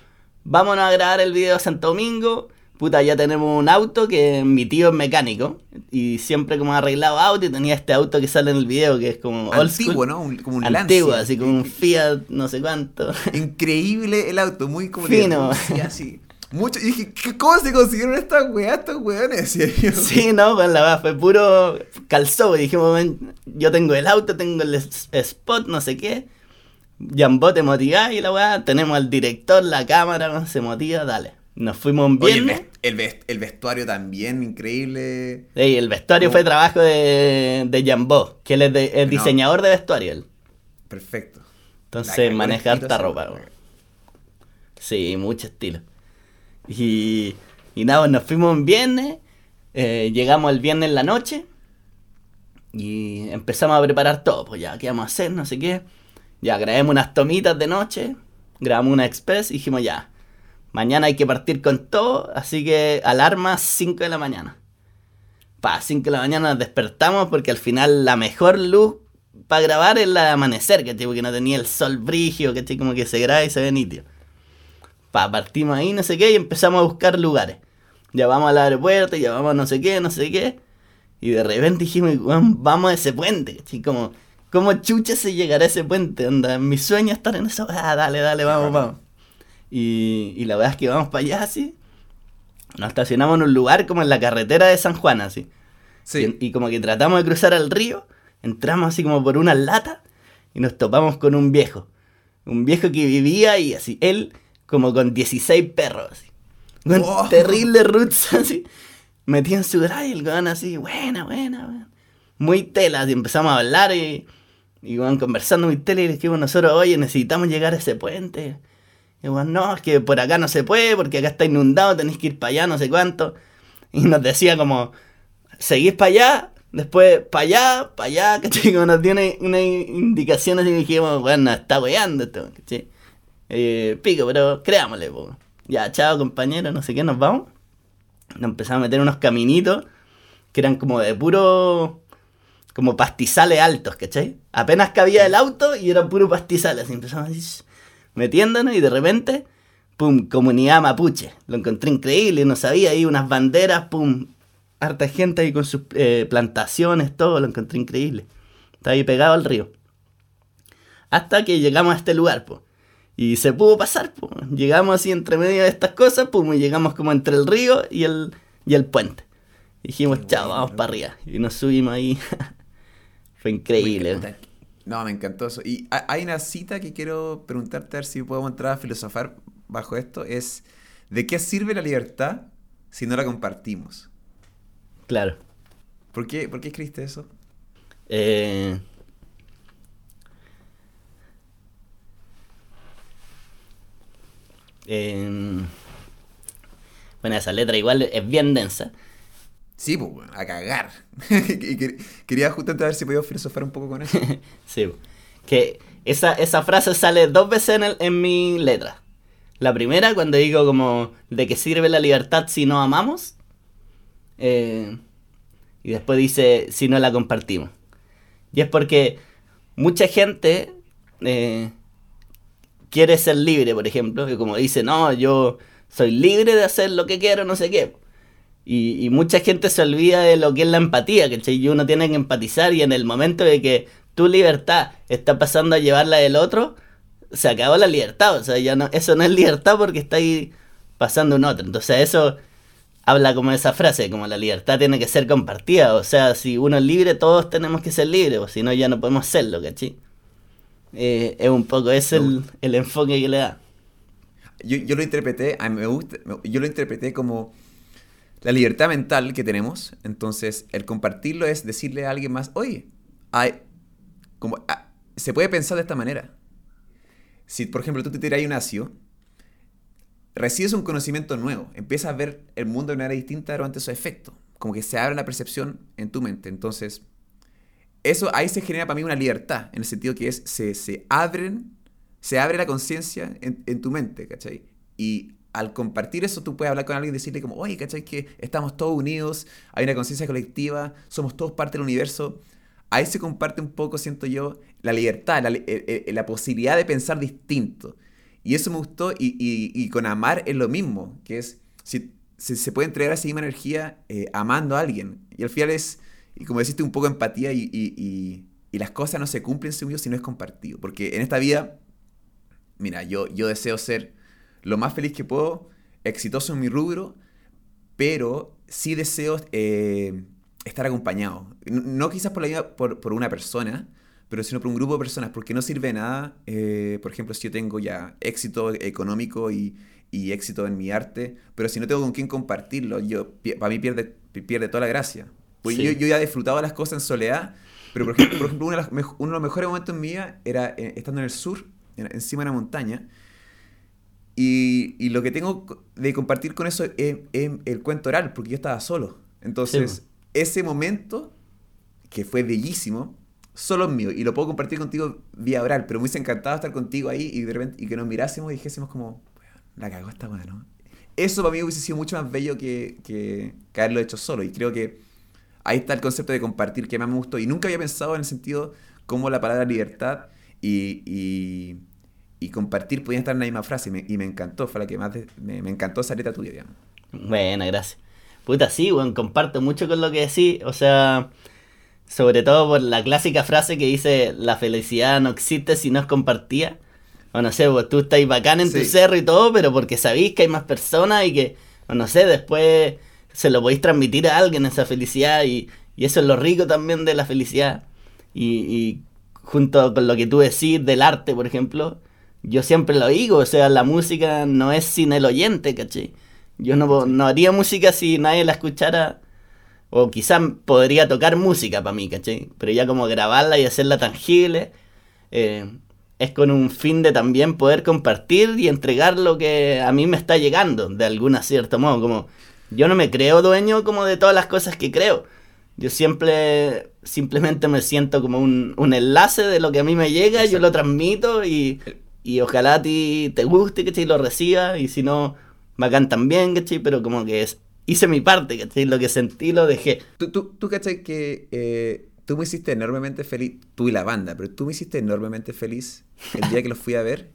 vámonos a grabar el video a Santo Domingo. Puta, ya tenemos un auto que mi tío es mecánico y siempre como ha arreglado auto y tenía este auto que sale en el video que es como old Antiguo, school. ¿no? Un- como un Antiguo, Lancia. así como un Fiat, no sé cuánto. Increíble el auto, muy como Fino. de así. Mucho, y dije, ¿qué- ¿cómo se consiguieron estas weas, estos weones? Sí, no, con la verdad fue puro calzó. y Dijimos, "Ven, yo tengo el auto, tengo el spot, no sé qué. Jambó te motiva y la weá. Tenemos al director, la cámara, se motiva, dale. Nos fuimos un el, viernes. el ves- el vestuario también, increíble. Ey, el vestuario ¿Cómo? fue trabajo de, de Jambó, que él es, de- No. diseñador de vestuario. él. Perfecto. Entonces maneja el harta ropa. weón. Sí, mucho estilo. Y, y nada, nos fuimos un viernes, eh, llegamos el viernes en la noche y empezamos a preparar todo. Pues ya, ¿qué vamos a hacer? No sé qué. Ya, grabamos unas tomitas de noche, grabamos una express y dijimos ya, mañana hay que partir con todo, así que alarma 5 de la mañana. Pa, 5 de la mañana nos despertamos porque al final la mejor luz para grabar es la de amanecer, que Porque no tenía el sol brigio, que Como que se graba y se ve nítido. Pa, partimos ahí, no sé qué, y empezamos a buscar lugares. Ya vamos al aeropuerto, ya vamos a no sé qué, no sé qué. Y de repente dijimos, "Weón, vamos a ese puente, ¿cachai? Como, ¿cómo chucha se llegará a ese puente? Onda, mi sueño es estar en eso. Ah, dale, dale, vamos, vamos. Y, y la verdad es que vamos para allá así. Nos estacionamos en un lugar como en la carretera de San Juan, así. Sí. Y, y como que tratamos de cruzar al río, entramos así como por una lata y nos topamos con un viejo. Un viejo que vivía y así, él como con 16 perros, así. Con terrible roots, así. Metido en su drive, el weón así, buena, buena, buena. Muy tela, así empezamos a hablar y, y weón, conversando muy tela y le dijimos nosotros, oye, necesitamos llegar a ese puente. Y weón, no, es que por acá no se puede, porque acá está inundado, tenéis que ir para allá, no sé cuánto. Y nos decía como, seguís para allá, después para allá, para allá, ¿cachai? Como nos dio una, indicación así dijimos, bueno, está weando esto, ¿cachai? Eh, pico, pero creámosle, po. Ya, chao compañero, no sé qué, nos vamos. Nos empezamos a meter unos caminitos que eran como de puro, como pastizales altos, ¿cachai? Apenas cabía el auto y era puro pastizales, así empezamos así, shh, metiéndonos y de repente, pum, comunidad mapuche. Lo encontré increíble, no sabía, ahí unas banderas, pum, harta gente ahí con sus eh, plantaciones, todo, lo encontré increíble. Estaba ahí pegado al río. Hasta que llegamos a este lugar, pues. Y se pudo pasar, pues. Llegamos así entre medio de estas cosas, pum, y llegamos como entre el río y el, y el puente. Dijimos, Qué chao, vamos para arriba. Y nos subimos ahí. Fue increíble. No, me encantó eso. Y ha- hay una cita que quiero preguntarte, a ver si podemos entrar a filosofar bajo esto. Es, ¿de qué sirve la libertad si no la compartimos? Claro. ¿Por qué, ¿por qué escribiste eso? Eh, em, bueno, esa letra igual es bien densa. Sí, pues, bueno, a cagar. Y que- Quería justamente ver si podía filosofar un poco con eso. Sí. Que esa, esa frase sale dos veces en, en mi letra. La primera, cuando digo como, ¿de qué sirve la libertad si no amamos? Eh, y después dice, si no la compartimos. Y es porque mucha gente eh, quiere ser libre, por ejemplo, y como dice, no, yo soy libre de hacer lo que quiero, no sé qué. Y, y mucha gente se olvida de lo que es la empatía, ¿cachai? Y uno tiene que empatizar y en el momento de que tu libertad está pasando a llevarla del otro, se acabó la libertad. O sea, ya no, eso no es libertad porque está ahí pasando un otro. Entonces eso habla como esa frase, como la libertad tiene que ser compartida. O sea, si uno es libre, todos tenemos que ser libres, o si no ya no podemos serlo, ¿cachai? Eh, es un poco ese el, el enfoque que le da. Yo, yo lo interpreté, a mí me gusta, yo lo interpreté como la libertad mental que tenemos. Entonces, el compartirlo es decirle a alguien más, oye, hay, como, ah, se puede pensar de esta manera. Si, por ejemplo, tú te tiras un ácido, recibes un conocimiento nuevo, empiezas a ver el mundo de manera distinta durante su efecto. Como que se abre la percepción en tu mente. Entonces, eso ahí se genera para mí una libertad, en el sentido que es, se, se abren, se abre la conciencia en, en tu mente, ¿cachai? Y al compartir eso, tú puedes hablar con alguien y decirle como, oye, ¿cachai? Que estamos todos unidos, hay una conciencia colectiva, somos todos parte del universo. Ahí se comparte un poco, siento yo, la libertad, la, eh, eh, la posibilidad de pensar distinto. Y eso me gustó, y, y- y con amar es lo mismo, que es, si, si se puede entregar esa misma energía eh, amando a alguien. Y al final es, y como deciste, un poco empatía y, y- las cosas no se cumplen según si no es compartido. Porque en esta vida, mira, yo, yo deseo ser lo más feliz que puedo, exitoso en mi rubro, pero sí deseo eh, estar acompañado. No quizás por, la por, por una persona, pero sino por un grupo de personas, porque no sirve de nada, eh, por ejemplo, si yo tengo ya éxito económico y, y éxito en mi arte, pero si no tengo con quién compartirlo, yo, para mí pierde, pi- pierde toda la gracia. Pues Sí. yo, yo ya he disfrutado las cosas en soledad, pero por ejemplo, por ejemplo uno, de mej- uno de los mejores momentos en mi vida era eh, estando en el sur, en- encima de una montaña, y, y lo que tengo de compartir con eso es, es el cuento oral, porque yo estaba solo. Entonces, Sí, ese momento, que fue bellísimo, solo es mío. Y lo puedo compartir contigo vía oral, pero me hubiese encantado estar contigo ahí y de repente y que nos mirásemos y dijésemos como, "Weón, la cagó esta weá, ¿no? Eso para mí hubiese sido mucho más bello que, que, que haberlo hecho solo. Y creo que ahí está el concepto de compartir que más me gustó. Y nunca había pensado en el sentido cómo la palabra libertad y, y, y compartir podían estar en la misma frase. Y me, y me encantó, fue la que más de- me, me encantó esa letra tuya, digamos. Buena, gracias. Puta, sí, weón, comparto mucho con lo que decís. O sea, sobre todo por la clásica frase que dice, la felicidad no existe si no es compartida. O no sé, pues tú estás bacán en tu cerro y todo, pero porque sabéis que hay más personas y que, o no sé, después se lo podéis transmitir a alguien esa felicidad y, y eso es lo rico también de la felicidad. Y, y junto con lo que tú decís del arte, por ejemplo, yo siempre lo digo, o sea, la música no es sin el oyente, ¿cachai? Yo no, no haría música si nadie la escuchara. O quizás podría tocar música para mí, ¿cachai? Pero ya como grabarla y hacerla tangible, eh, es con un fin de también poder compartir y entregar lo que a mí me está llegando, de alguna cierto modo. Como yo no me creo dueño como de todas las cosas que creo. Yo siempre, simplemente me siento como un, un enlace de lo que a mí me llega, yo Exacto. lo transmito y, y ojalá a ti te guste, ¿cachai? Lo recibas y si no, bacán también, ¿cachai? Pero como que es, hice mi parte, ¿cachai? Lo que sentí lo dejé. Tú, tú, tú cachai que eh, tú me hiciste enormemente feliz, tú y la banda, pero tú me hiciste enormemente feliz el día que los fui a ver.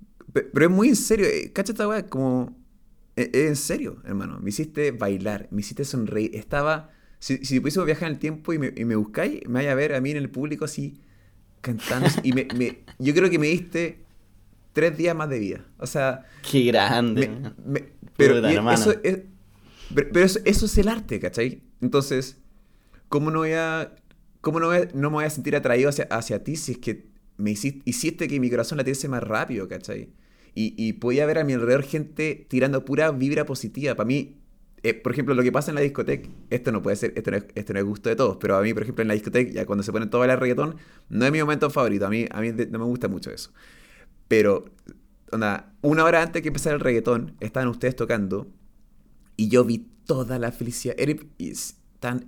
Pe- Pero es muy en serio, eh, cacha esta weá, como... Es es en serio, hermano. Me hiciste bailar, me hiciste sonreír. Estaba... Si, si pudiésemos viajar en el tiempo y me, y me buscáis, me vaya a ver a mí en el público así, cantando. Y me, me- yo creo que me diste tres días más de vida. O sea... Qué grande. Me- man. me- pero Puta, y eso es, pero, pero eso, eso es el arte, ¿cachai? Entonces, ¿cómo no voy a, cómo no, voy a- no me voy a sentir atraído hacia, hacia ti si es que me hiciste, hiciste que mi corazón latiese más rápido, ¿cachai? Y, y podía ver a mi alrededor gente tirando pura vibra positiva. Para mí, eh, por ejemplo, lo que pasa en la discoteca, esto no puede ser, esto no, es, esto no es gusto de todos, pero a mí, por ejemplo, en la discoteca, ya cuando se ponen todo a bailar reggaetón, no es mi momento favorito. A mí, a mí no me gusta mucho eso. Pero, onda, una hora antes que empezara el reggaetón, estaban ustedes tocando y yo vi toda la felicidad.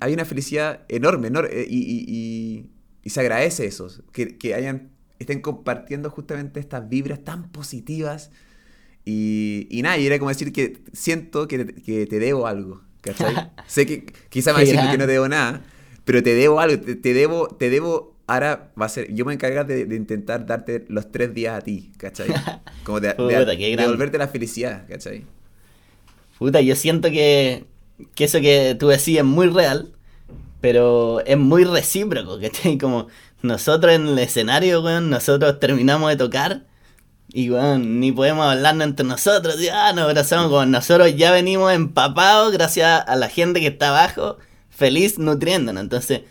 Hay una felicidad enorme, enor- eh, y, y- y- y se agradece eso, que, que hayan, estén compartiendo justamente estas vibras tan positivas. Y, y nada, y era como decir que siento que, que te debo algo, ¿cachai? sé que quizá me decir que no te debo nada, pero te debo algo, te, te debo, te debo, ahora va a ser, yo me voy a encargar de, de intentar darte los tres días a ti, ¿cachai? Como de, de- Puta, devolverte la felicidad, ¿cachai? Puta, yo siento que, que eso que tú decías es muy real, pero es muy recíproco, ¿cachai? Como nosotros en el escenario, weón, nosotros terminamos de tocar y, weón, ni podemos hablarnos entre nosotros, y, ah, nos abrazamos como nosotros ya venimos empapados gracias a la gente que está abajo, feliz nutriéndonos, entonces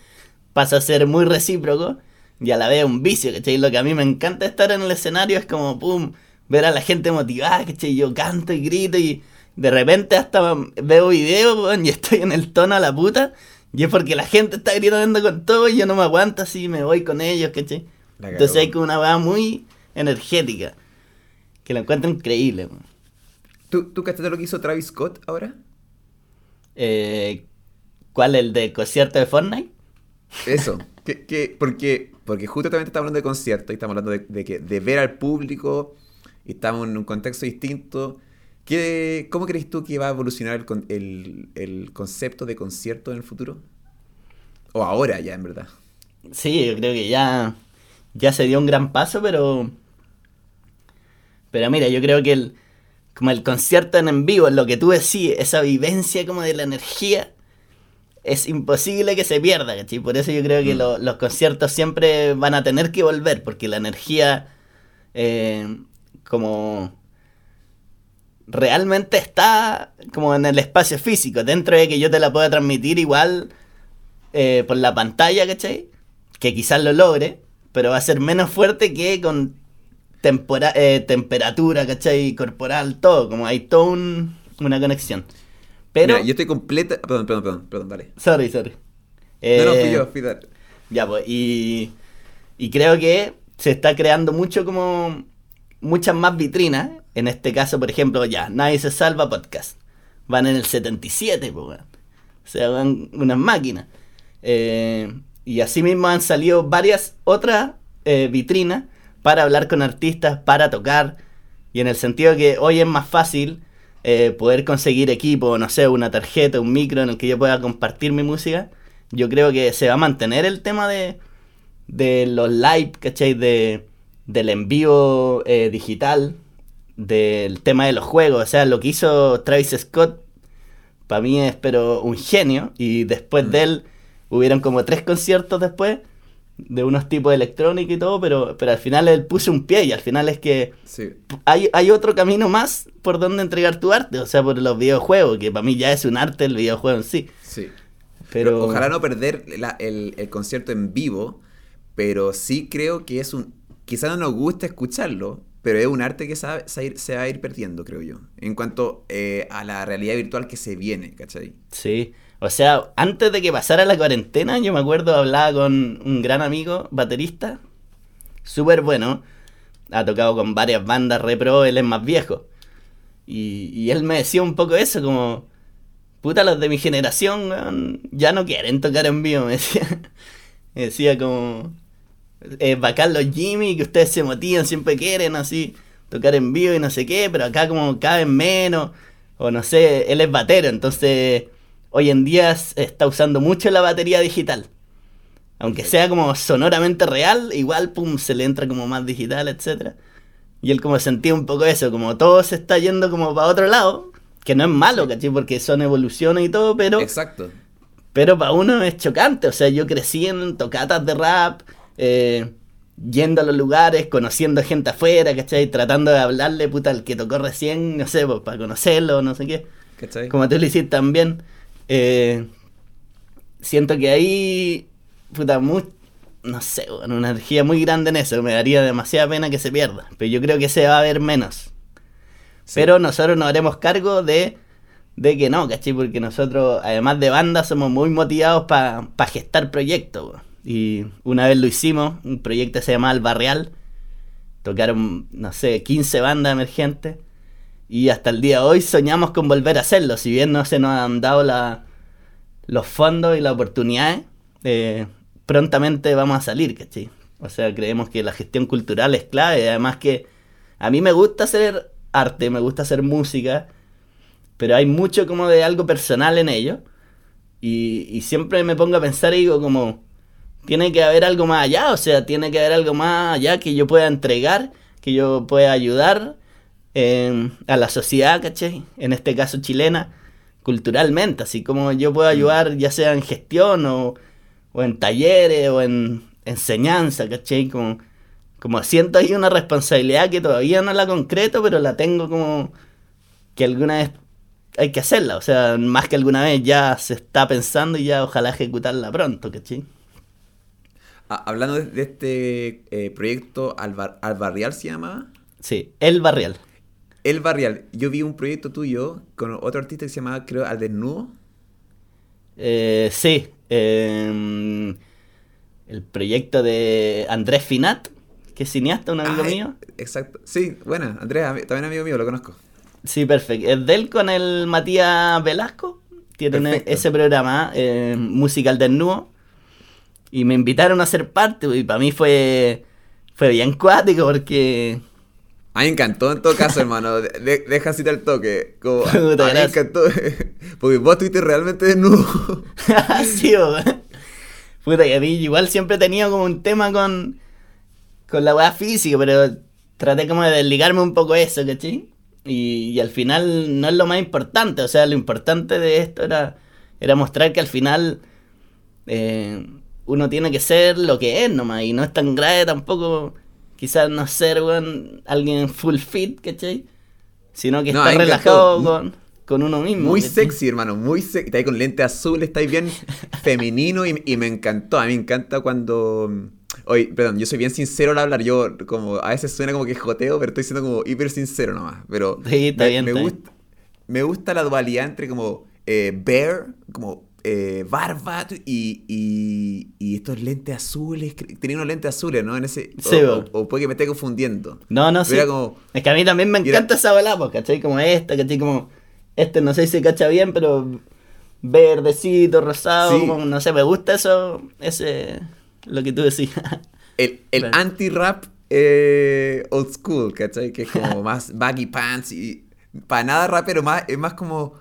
pasa a ser muy recíproco y a la vez un vicio, ¿cachai? Lo que a mí me encanta estar en el escenario es como, pum, ver a la gente motivada, ¿cachai? Yo canto y grito y de repente hasta veo videos, y estoy en el tono a la puta. Y es porque la gente está gritando con todo y yo no me aguanto así me voy con ellos, ¿cachai? Entonces hay como una weá muy energética. Que lo encuentro increíble. ¿Tú, ¿Tú cachaste lo que hizo Travis Scott ahora? Eh, ¿Cuál? ¿El de concierto de Fortnite? Eso, que, que- porque, porque justamente estamos hablando de conciertos y estamos hablando de, de que, de ver al público y estamos en un contexto distinto. ¿Qué, ¿Cómo crees tú que va a evolucionar el, el- el concepto de concierto en el futuro? O ahora ya, en verdad. Sí, yo creo que ya, ya se dio un gran paso, pero. Pero mira, yo creo que el, como el concierto en, en vivo, lo que tú decís, esa vivencia como de la energía, es imposible que se pierda, ¿cachai? Por eso yo creo que Mm. lo- los conciertos siempre van a tener que volver, porque la energía, eh, como realmente está como en el espacio físico, dentro de que yo te la pueda transmitir igual eh, por la pantalla, ¿cachai? Que quizás lo logre, pero va a ser menos fuerte que con tempora- eh, temperatura, ¿cachai? Corporal, todo, como hay toda un- una conexión. Pero... Mira, yo estoy completa. Perdón, perdón, perdón, perdón, dale. Sorry, sorry. no, no, fui Eh, yo, fui ya, pues, y, y creo que se está creando mucho como muchas más vitrinas. En este caso, por ejemplo, ya, Nadie se salva podcast. Van en el 77, pues. O sea, van unas máquinas. Eh, y así mismo han salido varias otras eh, vitrinas para hablar con artistas, para tocar. Y en el sentido que hoy es más fácil eh, poder conseguir equipo, no sé, una tarjeta, un micro en el que yo pueda compartir mi música. Yo creo que se va a mantener el tema de, de los live, ¿cachai? De, del envío eh, digital, del tema de los juegos. O sea, lo que hizo Travis Scott, para mí es pero un genio. Y después de él, hubieron como tres conciertos después, de unos tipos de electrónica y todo, pero, pero al final él puso un pie y al final es que Sí. hay, hay otro camino más por donde entregar tu arte, o sea, por los videojuegos, que para mí ya es un arte el videojuego en sí. Sí. Pero, Pero ojalá no perder la- el, el concierto en vivo, pero sí creo que es un... Quizá no nos gusta escucharlo, pero es un arte que se va, se va a ir- se va a ir perdiendo, creo yo. En cuanto eh, a la realidad virtual que se viene, ¿cachai? Sí, o sea, antes de que pasara la cuarentena, yo me acuerdo hablaba con un gran amigo, baterista, súper bueno, ha tocado con varias bandas re pro, él es más viejo. Y, él me decía un poco eso, como, puta, los de mi generación ya no quieren tocar en vivo, me decía. Me decía como, es bacán los Jimmy, que ustedes se motivan, siempre quieren así, tocar en vivo y no sé qué, pero acá como caben menos, o no sé, él es batero, entonces hoy en día se está usando mucho la batería digital. Aunque sea como sonoramente real, igual pum, se le entra como más digital, etcétera. Y él como sentía un poco eso, como todo se está yendo como para otro lado, que no es malo, ¿cachai? Porque son evoluciones y todo, pero... Exacto. Pero para uno es chocante, o sea, yo crecí en tocatas de rap, eh, yendo a los lugares, conociendo gente afuera, ¿cachai? Tratando de hablarle, puta, al que tocó recién, no sé, pues, para conocerlo, no sé qué. ¿Cachai? Como tú lo hiciste también. Eh, siento que ahí, puta, muy, no sé, bueno, una energía muy grande en eso, me daría demasiada pena que se pierda, pero yo creo que se va a ver menos. Sí. Pero nosotros nos haremos cargo de, de que no, ¿cachai? Porque nosotros, además de banda, somos muy motivados para gestar proyectos. Y una vez lo hicimos, un proyecto se llamaba El Barreal. Tocaron, no sé, 15 bandas emergentes. Y hasta el día de hoy soñamos con volver a hacerlo. Si bien no se nos han dado la- los fondos y las oportunidades, eh, prontamente vamos a salir, ¿cachai? O sea, creemos que la gestión cultural es clave, además que a mí me gusta hacer arte, me gusta hacer música, pero hay mucho como de algo personal en ello. Y, siempre me pongo a pensar y digo como, tiene que haber algo más allá, o sea, tiene que haber algo más allá que yo pueda entregar, que yo pueda ayudar eh, a la sociedad, ¿cachai? En este caso chilena, culturalmente, así como yo puedo ayudar ya sea en gestión o, o en talleres o en enseñanza, ¿cachai? Como, como siento ahí una responsabilidad que todavía no la concreto, pero la tengo como que alguna vez hay que hacerla, o sea, más que alguna vez ya se está pensando y ya ojalá ejecutarla pronto, ¿cachai? Ah, hablando de, de este eh, proyecto Albar- Albarrial se llama. Sí, el barrial. El Barrial. Yo vi un proyecto tuyo con otro artista que se llamaba, creo, Al Desnudo. Eh, sí, eh, el proyecto de Andrés Finat, que es cineasta, un amigo Ah, mío. Exacto. Sí, bueno, Andrés, también amigo mío, lo conozco. Sí, perfecto. Es de él con el Matías Velasco. Tienen Perfecto. ese programa, eh, Musical Desnudo. Y me invitaron a ser parte, y para mí fue, fue bien cuático porque... A mí me encantó en todo caso, hermano. De- de- deja así el toque. Como, a, mí me encantó. Porque vos estuviste realmente desnudo. sí, weón. Puta, y a mí igual siempre he tenido como un tema con, con la weá física, pero traté como de desligarme un poco eso, ¿cachai? Y, y al final no es lo más importante, o sea, lo importante de esto era, era mostrar que al final eh, uno tiene que ser lo que es nomás, y no es tan grave tampoco quizás no ser, weón, alguien full fit, ¿cachai? Sino que No, está relajado con, con uno mismo. Muy ¿cachai? sexy, hermano, muy sexy. Está ahí con lente azul, está ahí bien femenino y, y me encantó. A mí me encanta cuando... Oye, perdón, yo soy bien sincero al hablar. Yo como a veces suena como que joteo, pero estoy siendo como hiper sincero nomás. Pero Sí, está me, bien, me está bien. gusta, me gusta la dualidad entre como eh, bear, como eh, barba y, y, y estos lentes azules. Tenía unos lentes azules, ¿no? En ese, o, Sí, o- o puede que me esté confundiendo. No, no, sí. como- Es que a mí también me era- encanta esa pues, ¿cachai? Como esta, ¿cachai? Como este, no sé si se cacha bien, pero verdecito, rosado, Sí. como, no sé, me gusta eso, ese, lo que tú decías. El, el anti-rap eh, old school, ¿cachai? Que es como más baggy pants y para nada rapero, más, es más como...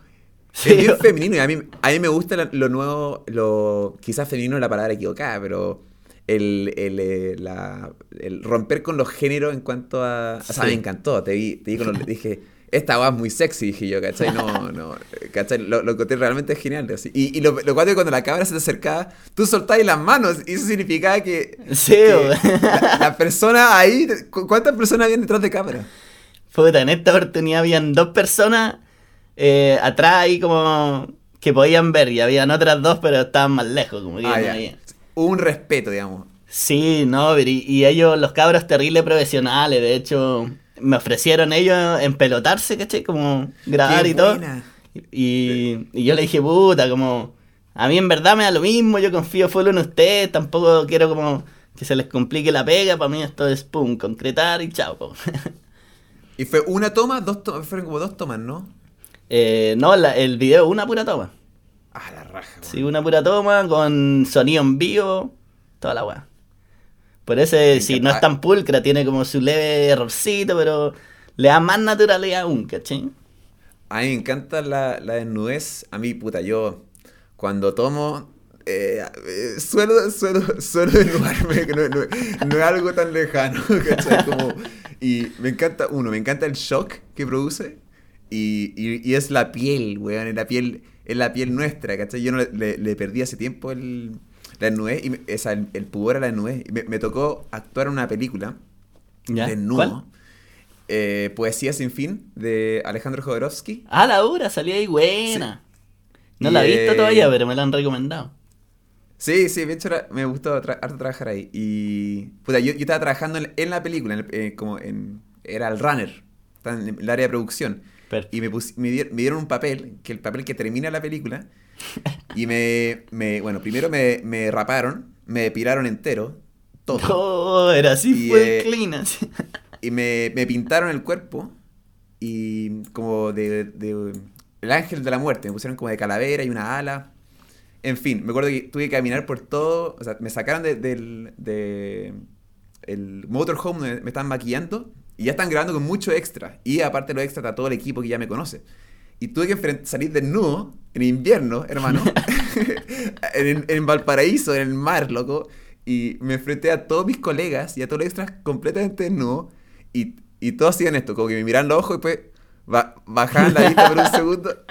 Sí. Es bien femenino y a mí, a mí me gusta lo nuevo, lo quizás femenino es la palabra equivocada, pero el, el, eh, la- el romper con los géneros en cuanto a... O sea, me encantó, te vi, te vi con los- dije, esta va es muy sexy, dije yo, ¿cachai? No, no, ¿cachai? Lo, lo encontré realmente genial. así. Y, y lo, lo cual es cuando la cámara se te acercaba, tú soltabas las manos y eso significaba que... Sí, que la, la persona ahí, ¿cu- ¿cuántas personas habían detrás de cámara? Puta, en esta oportunidad habían dos personas eh, atrás ahí como que podían ver y habían otras dos, pero estaban más lejos, como que Ah, no un respeto, digamos. Sí, no, y, y ellos, los cabros terribles profesionales, de hecho, me ofrecieron ellos empelotarse, ¿cachai? Como grabar Qué y todo. Y, y yo le dije, puta, como, a mí en verdad me da lo mismo, yo confío full en ustedes, tampoco quiero como que se les complique la pega, para mí esto es, pum, concretar y chao. po. Y fue una toma, dos tomas, fueron como dos tomas, ¿no? Eh, no, la- el video, una pura toma. Ah, la raja. Sí, una pura toma con sonido en vivo, toda la weá. Por eso, si no es tan pulcra, tiene como su leve errorcito, pero le da más naturalidad aún, ¿cachai? A mí me encanta la, la desnudez. A mí, puta, yo cuando tomo, eh, eh, suelo, suelo, suelo desnudarme, que no, no- no es algo tan lejano, ¿cachai? Como, y me encanta, uno, me encanta el shock que produce. Y, y- y es la piel, weón, es la piel, es la piel nuestra, ¿cachai? Yo no le, perdí hace tiempo el, la desnudez, y me- esa, el, el pudor a la. Y me, me tocó actuar en una película ¿Ya? desnudo. Eh, Poesía sin fin, de Alejandro Jodorowsky. Ah, la dura, salió ahí buena. No Y, la he visto eh, todavía, pero me la han recomendado. Sí, sí, de hecho me gustó tra- harto trabajar ahí. Y. Puta, yo, yo estaba trabajando en, en la película, en el- eh, como en. Era el runner, en el área de producción. Perfecto. Y me, pus- me, dier- me dieron un papel, que el papel que termina la película. Y me. me bueno, primero me, me raparon, me depilaron entero, todo. Oh, era así, Y, fue eh, clean. así. Y me, me pintaron el cuerpo. Y como de, de- El ángel de la muerte. Me pusieron como de calavera y una ala. En fin, me acuerdo que tuve que caminar por todo. O sea, me sacaron de- del. De, el motorhome donde me estaban maquillando. Y ya están grabando con mucho extra. Y aparte de lo extra está todo el equipo que ya me conoce. Y tuve que salir desnudo en invierno, hermano. en, en Valparaíso, en el mar, loco. Y me enfrenté a todos mis colegas y a todos los extras completamente desnudo. Y, y todos hacían esto, como que me miraban los ojos y después ba- bajaban la vista por un segundo.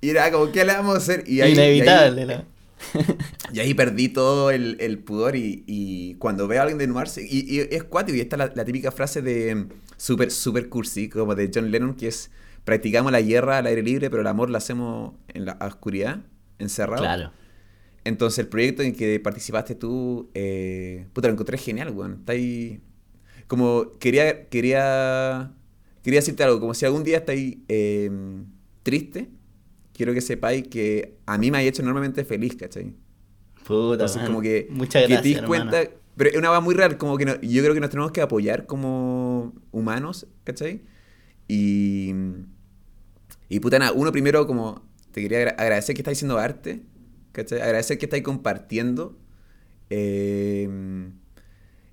Y era como, ¿qué le vamos a hacer? Y ahí, y ahí- Inevitable, ¿no? y ahí perdí todo el, el pudor y, y cuando veo a alguien desnudarse, y, y es cuático, y esta es la, la típica frase de super, super cursi, como de John Lennon, que es, practicamos la guerra al aire libre, pero el amor lo hacemos en la oscuridad, encerrado. Claro. Entonces el proyecto en que participaste tú, eh, puta, lo encontré genial, weón. Está ahí, como, quería, quería, quería decirte algo, como si algún día estáis eh, triste, quiero que sepáis que a mí me ha hecho enormemente feliz, ¿cachai? Puta, Entonces, man. como que, Muchas que gracias, te des hermano. Pero es una cosa muy real, como que yo creo que nos tenemos que apoyar como humanos, ¿cachai? Y. Y puta, nada, uno primero, como te quería agra- agradecer que estáis haciendo arte, ¿cachai? Agradecer que estáis compartiendo. eh,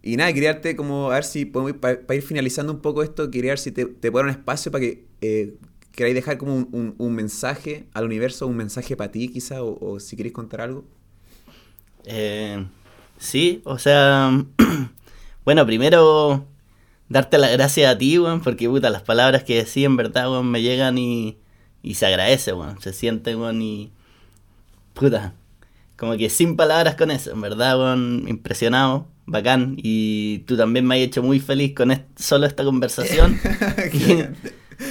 y nada, quería darte como, a ver si podemos, para ir finalizando un poco esto, quería ver si te, te puedo un espacio para que eh, queráis dejar como un, un- un mensaje al universo, un mensaje para ti quizá, o, o si queréis contar algo. Eh, sí, o sea, bueno, primero darte las gracias a ti, weón, porque puta, las palabras que decís en verdad, weón, me llegan y, y se agradece, weón, se siente, weón, y puta, como que sin palabras con eso, en verdad, weón, impresionado, bacán, y tú también me has hecho muy feliz con est- solo esta conversación.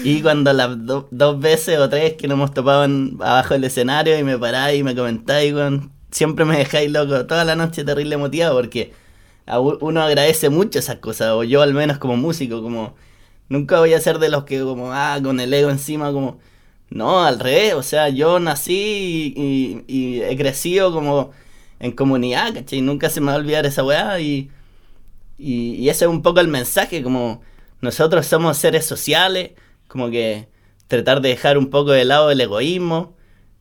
Y cuando las do- dos veces o tres que nos hemos topado en- abajo del escenario y me paráis y me comentáis, weón, siempre me dejáis loco toda la noche terrible motivado porque uno agradece mucho esas cosas, o yo al menos como músico, como nunca voy a ser de los que como, ah, con el ego encima, como, no, al revés, o sea, yo nací y he crecido como en comunidad, ¿cachai? Nunca se me va a olvidar esa weá y, y, y ese es un poco el mensaje, como nosotros somos seres sociales, como que tratar de dejar un poco de lado el egoísmo,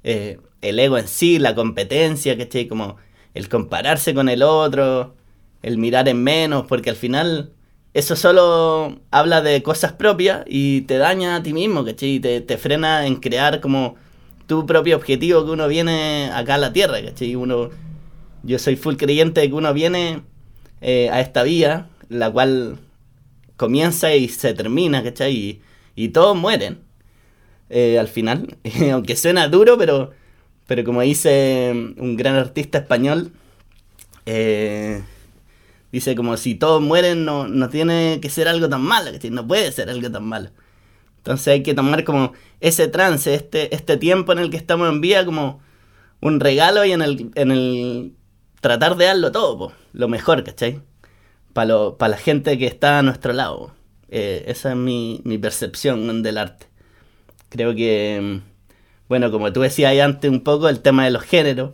eh, el ego en sí, la competencia, ¿cachai? Como el compararse con el otro, el mirar en menos, porque al final eso solo habla de cosas propias y te daña a ti mismo, ¿cachai? Y te, te frena en crear como tu propio objetivo que uno viene acá a la Tierra, ¿cachai? Uno, yo soy full creyente de que uno viene eh, a esta vía, la cual comienza y se termina, ¿cachai? Y, y todos mueren eh, al final, aunque suena duro, pero, pero como dice un gran artista español, eh, dice como si todos mueren no, no tiene que ser algo tan malo, no puede ser algo tan malo. Entonces hay que tomar como ese trance, este, este tiempo en el que estamos en vida como un regalo y en el, en el tratar de darlo todo, lo mejor, ¿cachai? Para la gente que está a nuestro lado. Eh, esa es mi, mi percepción del arte. Creo que, bueno, como tú decías antes un poco, el tema de los géneros,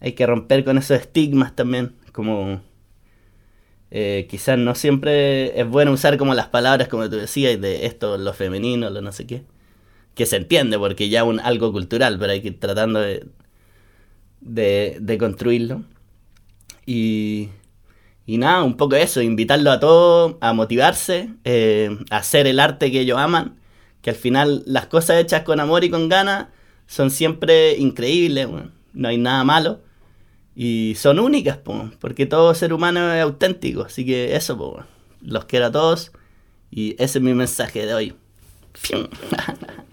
hay que romper con esos estigmas también, como eh, quizás no siempre es bueno usar como las palabras, como tú decías, de esto, lo femenino, lo no sé qué, que se entiende porque ya es algo cultural, pero hay que ir tratando de, de, de construirlo. Y, y nada, un poco eso, invitarlo a todos a motivarse, eh, a hacer el arte que ellos aman, que al final las cosas hechas con amor y con ganas son siempre increíbles, no hay nada malo. Y son únicas, po, porque todo ser humano es auténtico. Así que eso, los quiero a todos. Y ese es mi mensaje de hoy.